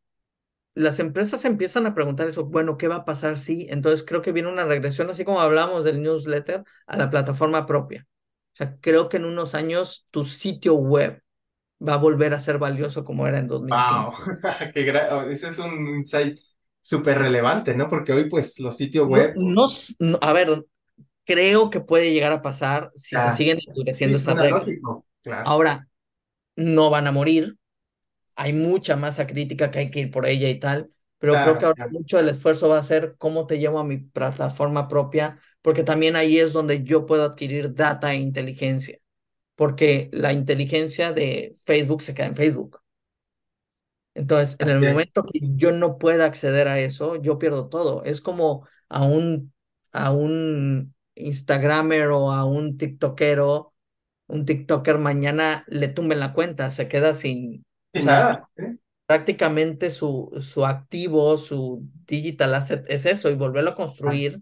las empresas empiezan a preguntar eso, bueno, ¿qué va a pasar si? Entonces creo que viene una regresión, así como hablamos del newsletter, a la plataforma propia. O sea, creo que en unos años tu sitio web va a volver a ser valioso como era en 2005. Wow, Qué oh, ese es un insight súper relevante, ¿no? Porque hoy pues los sitios web... no, a ver, creo que puede llegar a pasar si se siguen endureciendo estas reglas. Ahora, no van a morir. Hay mucha masa crítica que hay que ir por ella y tal, pero creo que ahora mucho del esfuerzo va a ser cómo te llevo a mi plataforma propia, porque también ahí es donde yo puedo adquirir data e inteligencia, porque la inteligencia de Facebook se queda en Facebook. Entonces, en el momento que yo no pueda acceder a eso, yo pierdo todo. Es como a un, a un Instagramer o a un TikTokero, un TikToker mañana le tumben la cuenta, se queda sin, nada. Prácticamente su, su activo, su digital asset es eso y volverlo a construir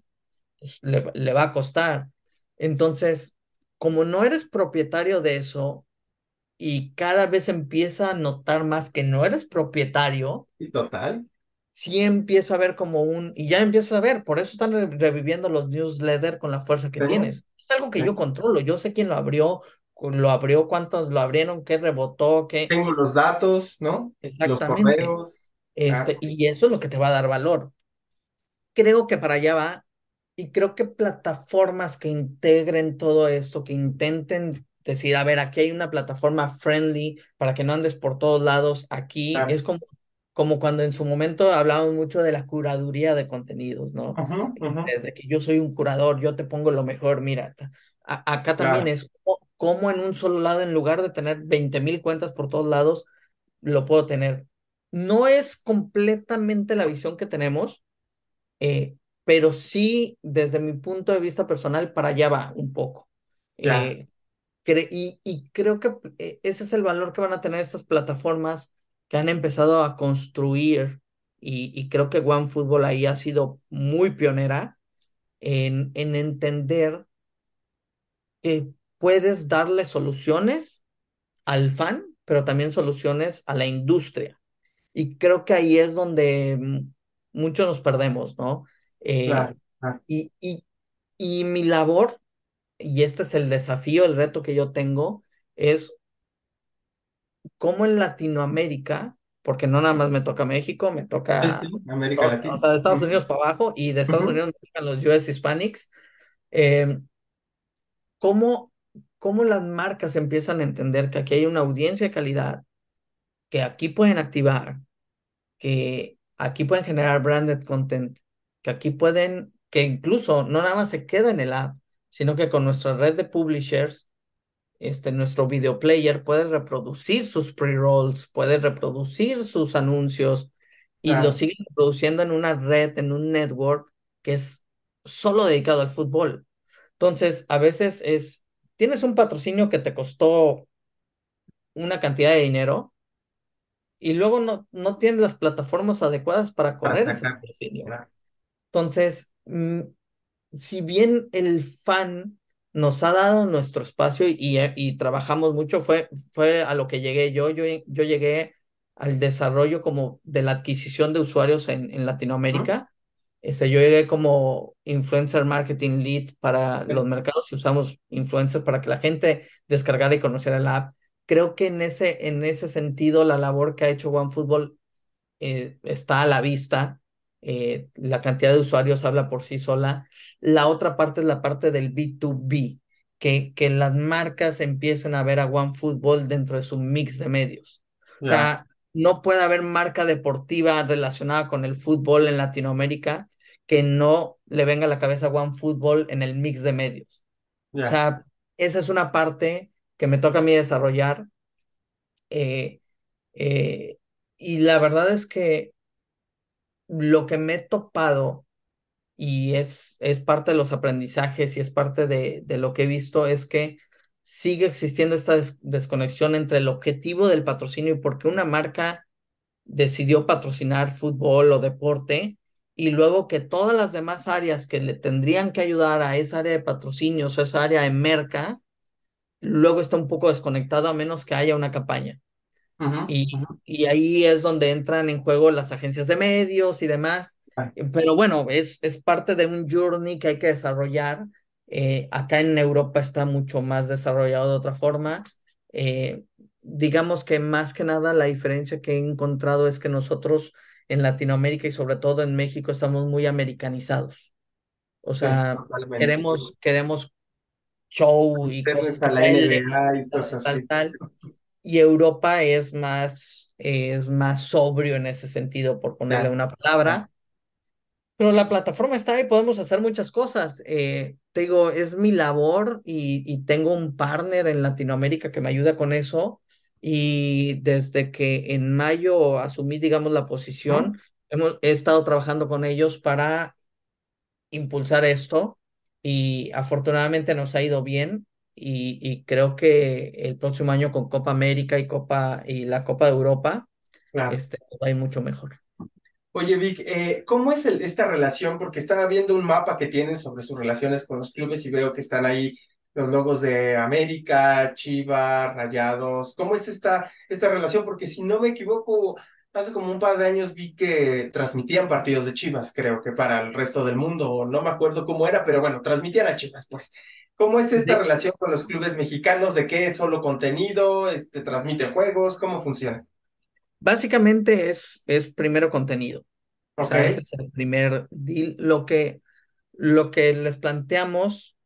pues, le, le va a costar. Entonces, como no eres propietario de eso y cada vez empieza a notar más que no eres propietario. Y total sí empieza a ver como un, y ya empieza a ver, por eso están reviviendo los newsletters con la fuerza que tienes. Es algo que yo controlo, yo sé quién lo abrió, lo abrió, cuántos lo abrieron, qué rebotó, qué... Tengo los datos, ¿no? Exactamente. Los correos. Este, Y eso es lo que te va a dar valor. Creo que para allá va, y creo que plataformas que integren todo esto, que intenten decir, a ver, aquí hay una plataforma friendly para que no andes por todos lados, aquí es como como cuando en su momento hablábamos mucho de la curaduría de contenidos, ¿no? Desde que yo soy un curador, yo te pongo lo mejor, mira, acá también es como, en un solo lado, en lugar de tener 20 mil cuentas por todos lados, lo puedo tener. No es completamente la visión que tenemos, eh, pero sí, desde mi punto de vista personal, para allá va un poco. Eh, y, y creo que eh, ese es el valor que van a tener estas plataformas que han empezado a construir y, y creo que OneFootball ahí ha sido muy pionera en, en entender que puedes darle soluciones al fan, pero también soluciones a la industria. Y creo que ahí es donde muchos nos perdemos, ¿no? Eh, y, y, y mi labor, y este es el desafío, el reto que yo tengo, es cómo en Latinoamérica, porque no nada más me toca México, me toca América Latina. O sea, de Estados Unidos para abajo y de Estados Unidos me tocan los US Hispanics. Eh, ¿cómo, ¿Cómo las marcas empiezan a entender que aquí hay una audiencia de calidad, que aquí pueden activar, que aquí pueden generar branded content, que aquí pueden, que incluso no nada más se queda en el app, sino que con nuestra red de publishers, este, nuestro video player puede reproducir sus pre-rolls, puede reproducir sus anuncios y lo siguen reproduciendo en una red, en un network que es solo dedicado al fútbol. Entonces, a veces es, tienes un patrocinio que te costó una cantidad de dinero y luego no, no tienes las plataformas adecuadas para correr ese patrocinio. Entonces, mm, si bien el fan nos ha dado nuestro espacio y, y, trabajamos mucho, fue, fue a lo que llegué yo. yo. Yo llegué al desarrollo como de la adquisición de usuarios en, en Latinoamérica. Este, yo llegué como influencer marketing lead para los mercados y usamos influencers para que la gente descargara y conociera el app. Creo que en ese, en ese sentido la labor que ha hecho OneFootball eh, está a la vista. Eh, la cantidad de usuarios habla por sí sola. La otra parte es la parte del B2B, que, que las marcas empiecen a ver a OneFootball dentro de su mix de medios. O sea, no puede haber marca deportiva relacionada con el fútbol en Latinoamérica que no le venga a la cabeza One Football en el mix de medios. O sea, esa es una parte que me toca a mí desarrollar. Eh, eh, y la verdad es que lo que me he topado y es, es parte de los aprendizajes y es parte de, de lo que he visto es que sigue existiendo esta desconexión entre el objetivo del patrocinio y por qué una marca decidió patrocinar fútbol o deporte y luego que todas las demás áreas que le tendrían que ayudar a esa área de patrocinios o esa área de merca, luego está un poco desconectado a menos que haya una campaña. Y, y ahí es donde entran en juego las agencias de medios y demás. Pero bueno, es, es parte de un journey que hay que desarrollar eh, acá en Europa está mucho más desarrollado de otra forma. Eh, digamos que más que nada la diferencia que he encontrado es que nosotros en Latinoamérica y sobre todo en México estamos muy americanizados. O sea, queremos, queremos show y cosas, y cosas tal, tal, Y Europa es más, es más sobrio en ese sentido, por ponerle una palabra. Pero la plataforma está ahí, podemos hacer muchas cosas. Eh, te digo, es mi labor y, y, tengo un partner en Latinoamérica que me ayuda con eso. Y desde que en mayo asumí, digamos, la posición, hemos, he estado trabajando con ellos para impulsar esto y afortunadamente nos ha ido bien. Y, y creo que el próximo año con Copa América y Copa y la Copa de Europa, este, va a ir mucho mejor. Oye, Vic, eh, ¿cómo es esta relación? Porque estaba viendo un mapa que tienen sobre sus relaciones con los clubes y veo que están ahí los logos de América, Chivas, Rayados. ¿Cómo es esta, esta relación? Porque si no me equivoco, hace como un par de años vi que transmitían partidos de Chivas, creo que para el resto del mundo, no me acuerdo cómo era, pero bueno, transmitían a Chivas, pues. ¿Cómo es esta relación con los clubes mexicanos? ¿De qué solo contenido? Este, ¿Transmiten juegos? ¿Cómo funciona? Básicamente es, es primero contenido. O sea, ese es el primer deal. Lo que, lo que les planteamos,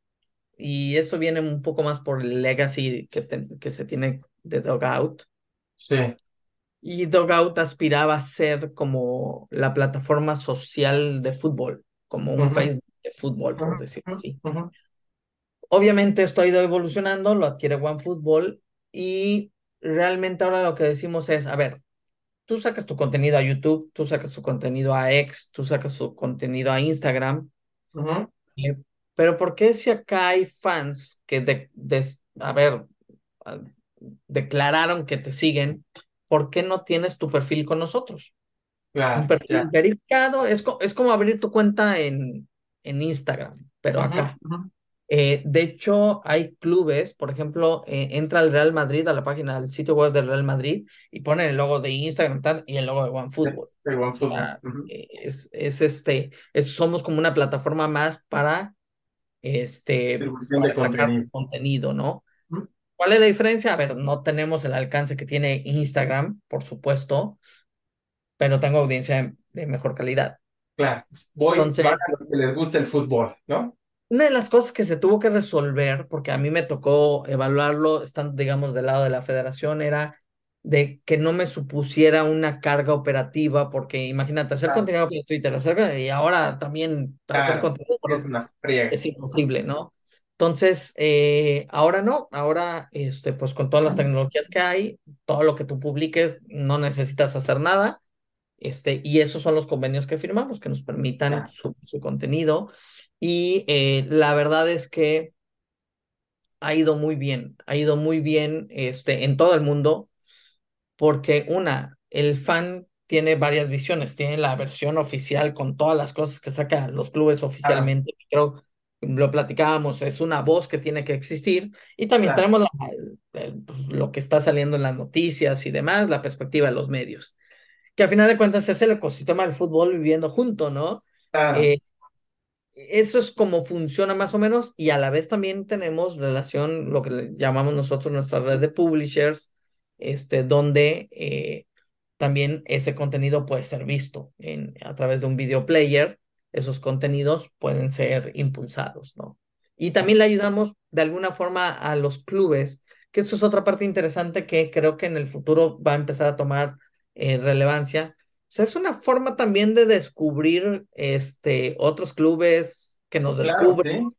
y eso viene un poco más por el legacy que, que se tiene de Dogout. Sí. Y Dogout aspiraba a ser como la plataforma social de fútbol, como un Facebook de fútbol, por decirlo así. Obviamente esto ha ido evolucionando, lo adquiere OneFootball y realmente ahora lo que decimos es, a ver, tú sacas tu contenido a YouTube, tú sacas tu contenido a X, tú sacas tu contenido a Instagram. Eh, pero ¿por qué si acá hay fans que, de, a ver, declararon que te siguen, ¿por qué no tienes tu perfil con nosotros? Un perfil verificado, es, es como abrir tu cuenta en, en Instagram, pero acá. Eh, de hecho, hay clubes, por ejemplo, eh, entra el Real Madrid a la página del sitio web del Real Madrid y ponen el logo de Instagram tal, y el logo de OneFootball. O OneFootball. sea, eh, es, es este, es, somos como una plataforma más para, este, de para sacar contenido. contenido, ¿no? ¿Cuál es la diferencia? A ver, no tenemos el alcance que tiene Instagram, por supuesto, pero tengo audiencia de, de mejor calidad. Claro, voy, Entonces, los que les gusta el fútbol, ¿no? Una de las cosas que se tuvo que resolver, porque a mí me tocó evaluarlo estando, digamos, del lado de la federación, era de que no me supusiera una carga operativa, porque imagínate, hacer Claro, contenido para Twitter, hacer, y ahora también hacer claro, contenido es por- una friega. es imposible, ¿no? Entonces, eh, ahora no, ahora, este, pues con todas las tecnologías que hay, todo lo que tú publiques, no necesitas hacer nada, este, y esos son los convenios que firmamos, que nos permitan Claro, su, su contenido. Y eh, la verdad es que ha ido muy bien, ha ido muy bien este, en todo el mundo, porque una, el fan tiene varias visiones, tiene la versión oficial con todas las cosas que sacan los clubes claro, oficialmente, creo lo platicábamos, es una voz que tiene que existir, y también claro, tenemos la- el- el- pues, lo que está saliendo en las noticias y demás, la perspectiva de los medios, que al final de cuentas es el ecosistema del fútbol viviendo junto, ¿no? claro, Eh, eso es como funciona más o menos y a la vez también tenemos relación, lo que llamamos nosotros nuestra red de publishers, este, donde eh, también ese contenido puede ser visto en, a través de un video player, esos contenidos pueden ser impulsados, ¿no? Y también le ayudamos de alguna forma a los clubes, que eso es otra parte interesante que creo que en el futuro va a empezar a tomar eh, relevancia o sea, es una forma también de descubrir este, otros clubes que nos claro, descubren. sí,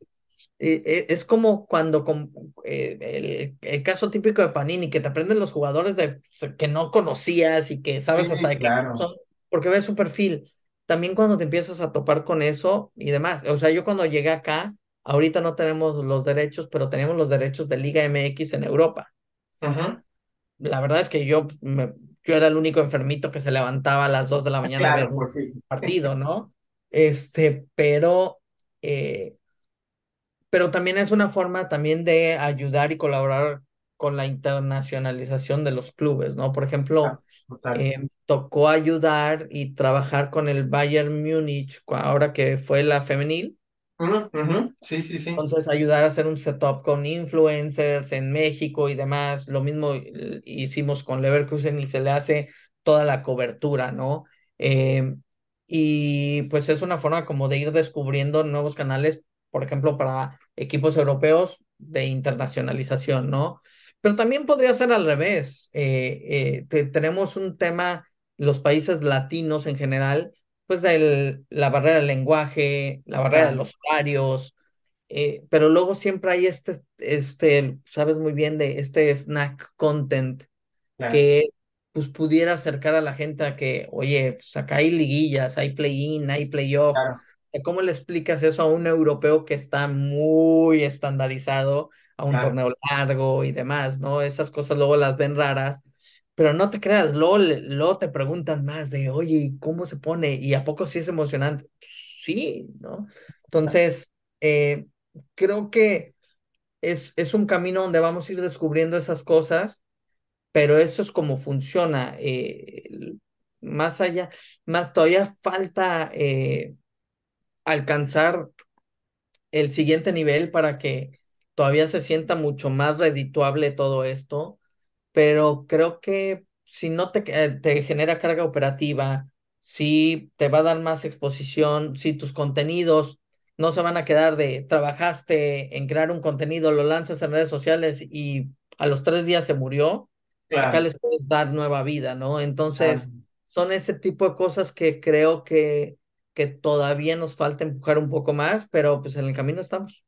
Eh, eh, es como cuando com- eh, el, el caso típico de Panini, que te aprenden los jugadores de, que no conocías y que sabes hasta sí, de qué equipo claro. son, porque ves su perfil. También cuando te empiezas a topar con eso y demás. O sea, yo cuando llegué acá, ahorita no tenemos los derechos, pero tenemos los derechos de Liga MX en Europa la verdad es que yo, me- yo era el único enfermito que se levantaba a las 2 de la mañana a ver un pues sí, partido, ¿no? Este, pero, eh, pero también es una forma también de ayudar y colaborar con la internacionalización de los clubes, ¿no? Por ejemplo, total. eh, tocó ayudar y trabajar con el Bayern Múnich ahora que fue la femenil Sí, sí, sí, Entonces, ayudar a hacer un setup con influencers en México y demás. Lo mismo hicimos con Leverkusen y se le hace toda la cobertura, ¿no? Eh, y pues es una forma como de ir descubriendo nuevos canales, por ejemplo, para equipos europeos de internacionalización, ¿no? Pero también podría ser al revés. Eh, eh, te- tenemos un tema, los países latinos en general, pues de la barrera del lenguaje, la barrera de los horarios eh, pero luego siempre hay este, este, sabes muy bien de este snack content claro, que pues pudiera acercar a la gente a que, oye, pues acá hay liguillas, hay play-in, hay playoff. claro, ¿Cómo le explicas eso a un europeo que está muy estandarizado a un claro, torneo largo y demás, ¿no? Esas cosas luego las ven raras, pero no te creas, luego, te preguntan más de, oye, ¿cómo se pone? ¿Y a poco sí es emocionante? Sí, ¿no? Entonces, eh, creo que es, es un camino donde vamos a ir descubriendo esas cosas, pero eso es como funciona. eh, más allá, más todavía falta eh, alcanzar el siguiente nivel para que todavía se sienta mucho más redituable todo esto, pero creo que si no te, eh, te genera carga operativa, si te va a dar más exposición, si tus contenidos no se van a quedar de trabajaste en crear un contenido, lo lanzas en redes sociales y a los tres días se murió, acá les puedes dar nueva vida, ¿no? claro. Entonces, son ese tipo de cosas que creo que, que todavía nos falta empujar un poco más, pero pues en el camino estamos.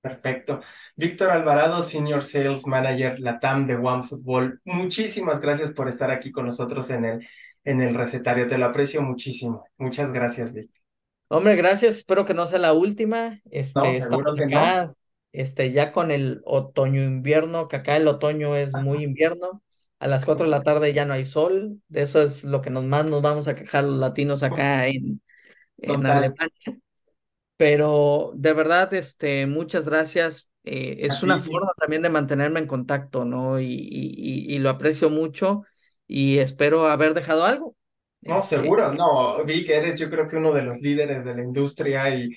Perfecto. Víctor Alvarado, Senior Sales Manager Latam de OneFootball. Muchísimas gracias por estar aquí con nosotros en el, en el recetario. Te lo aprecio muchísimo. Muchas gracias, Víctor. Hombre, gracias. Espero que no sea la última. No, Este, seguro que no. acá, este, ya con el otoño-invierno, que acá el otoño es muy invierno. A las cuatro de la tarde ya no hay sol. De eso es lo que nos más nos vamos a quejar los latinos acá en, en. Alemania. Pero de verdad, este, muchas gracias. Eh, es una forma también de mantenerme en contacto, ¿no? Y, y, y, lo aprecio mucho y espero haber dejado algo. No, este, seguro, no, vi que eres yo creo que uno de los líderes de la industria y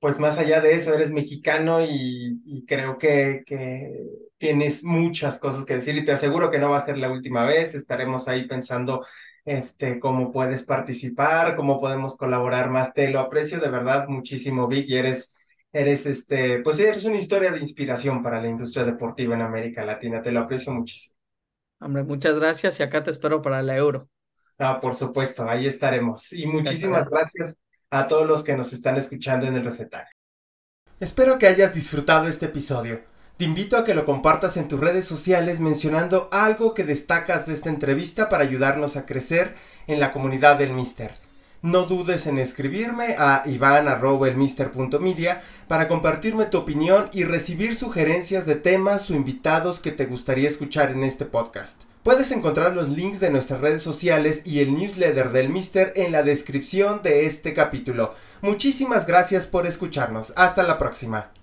pues más allá de eso, eres mexicano y, y creo que, que tienes muchas cosas que decir y te aseguro que no va a ser la última vez, estaremos ahí pensando este, cómo puedes participar, cómo podemos colaborar más. Te lo aprecio de verdad muchísimo, Vic, y eres, eres, este, pues eres una historia de inspiración para la industria deportiva en América Latina. Te lo aprecio muchísimo. Hombre, muchas gracias y acá te espero para la Euro. Ah, por supuesto, ahí estaremos. Y muchísimas gracias a todos los que nos están escuchando en el recetario. Espero que hayas disfrutado este episodio. Te invito a que lo compartas en tus redes sociales mencionando algo que destacas de esta entrevista para ayudarnos a crecer en la comunidad del Mister. No dudes en escribirme a ivan.elmister.media para compartirme tu opinión y recibir sugerencias de temas o invitados que te gustaría escuchar en este podcast. Puedes encontrar los links de nuestras redes sociales y el newsletter del Mister en la descripción de este capítulo. Muchísimas gracias por escucharnos. Hasta la próxima.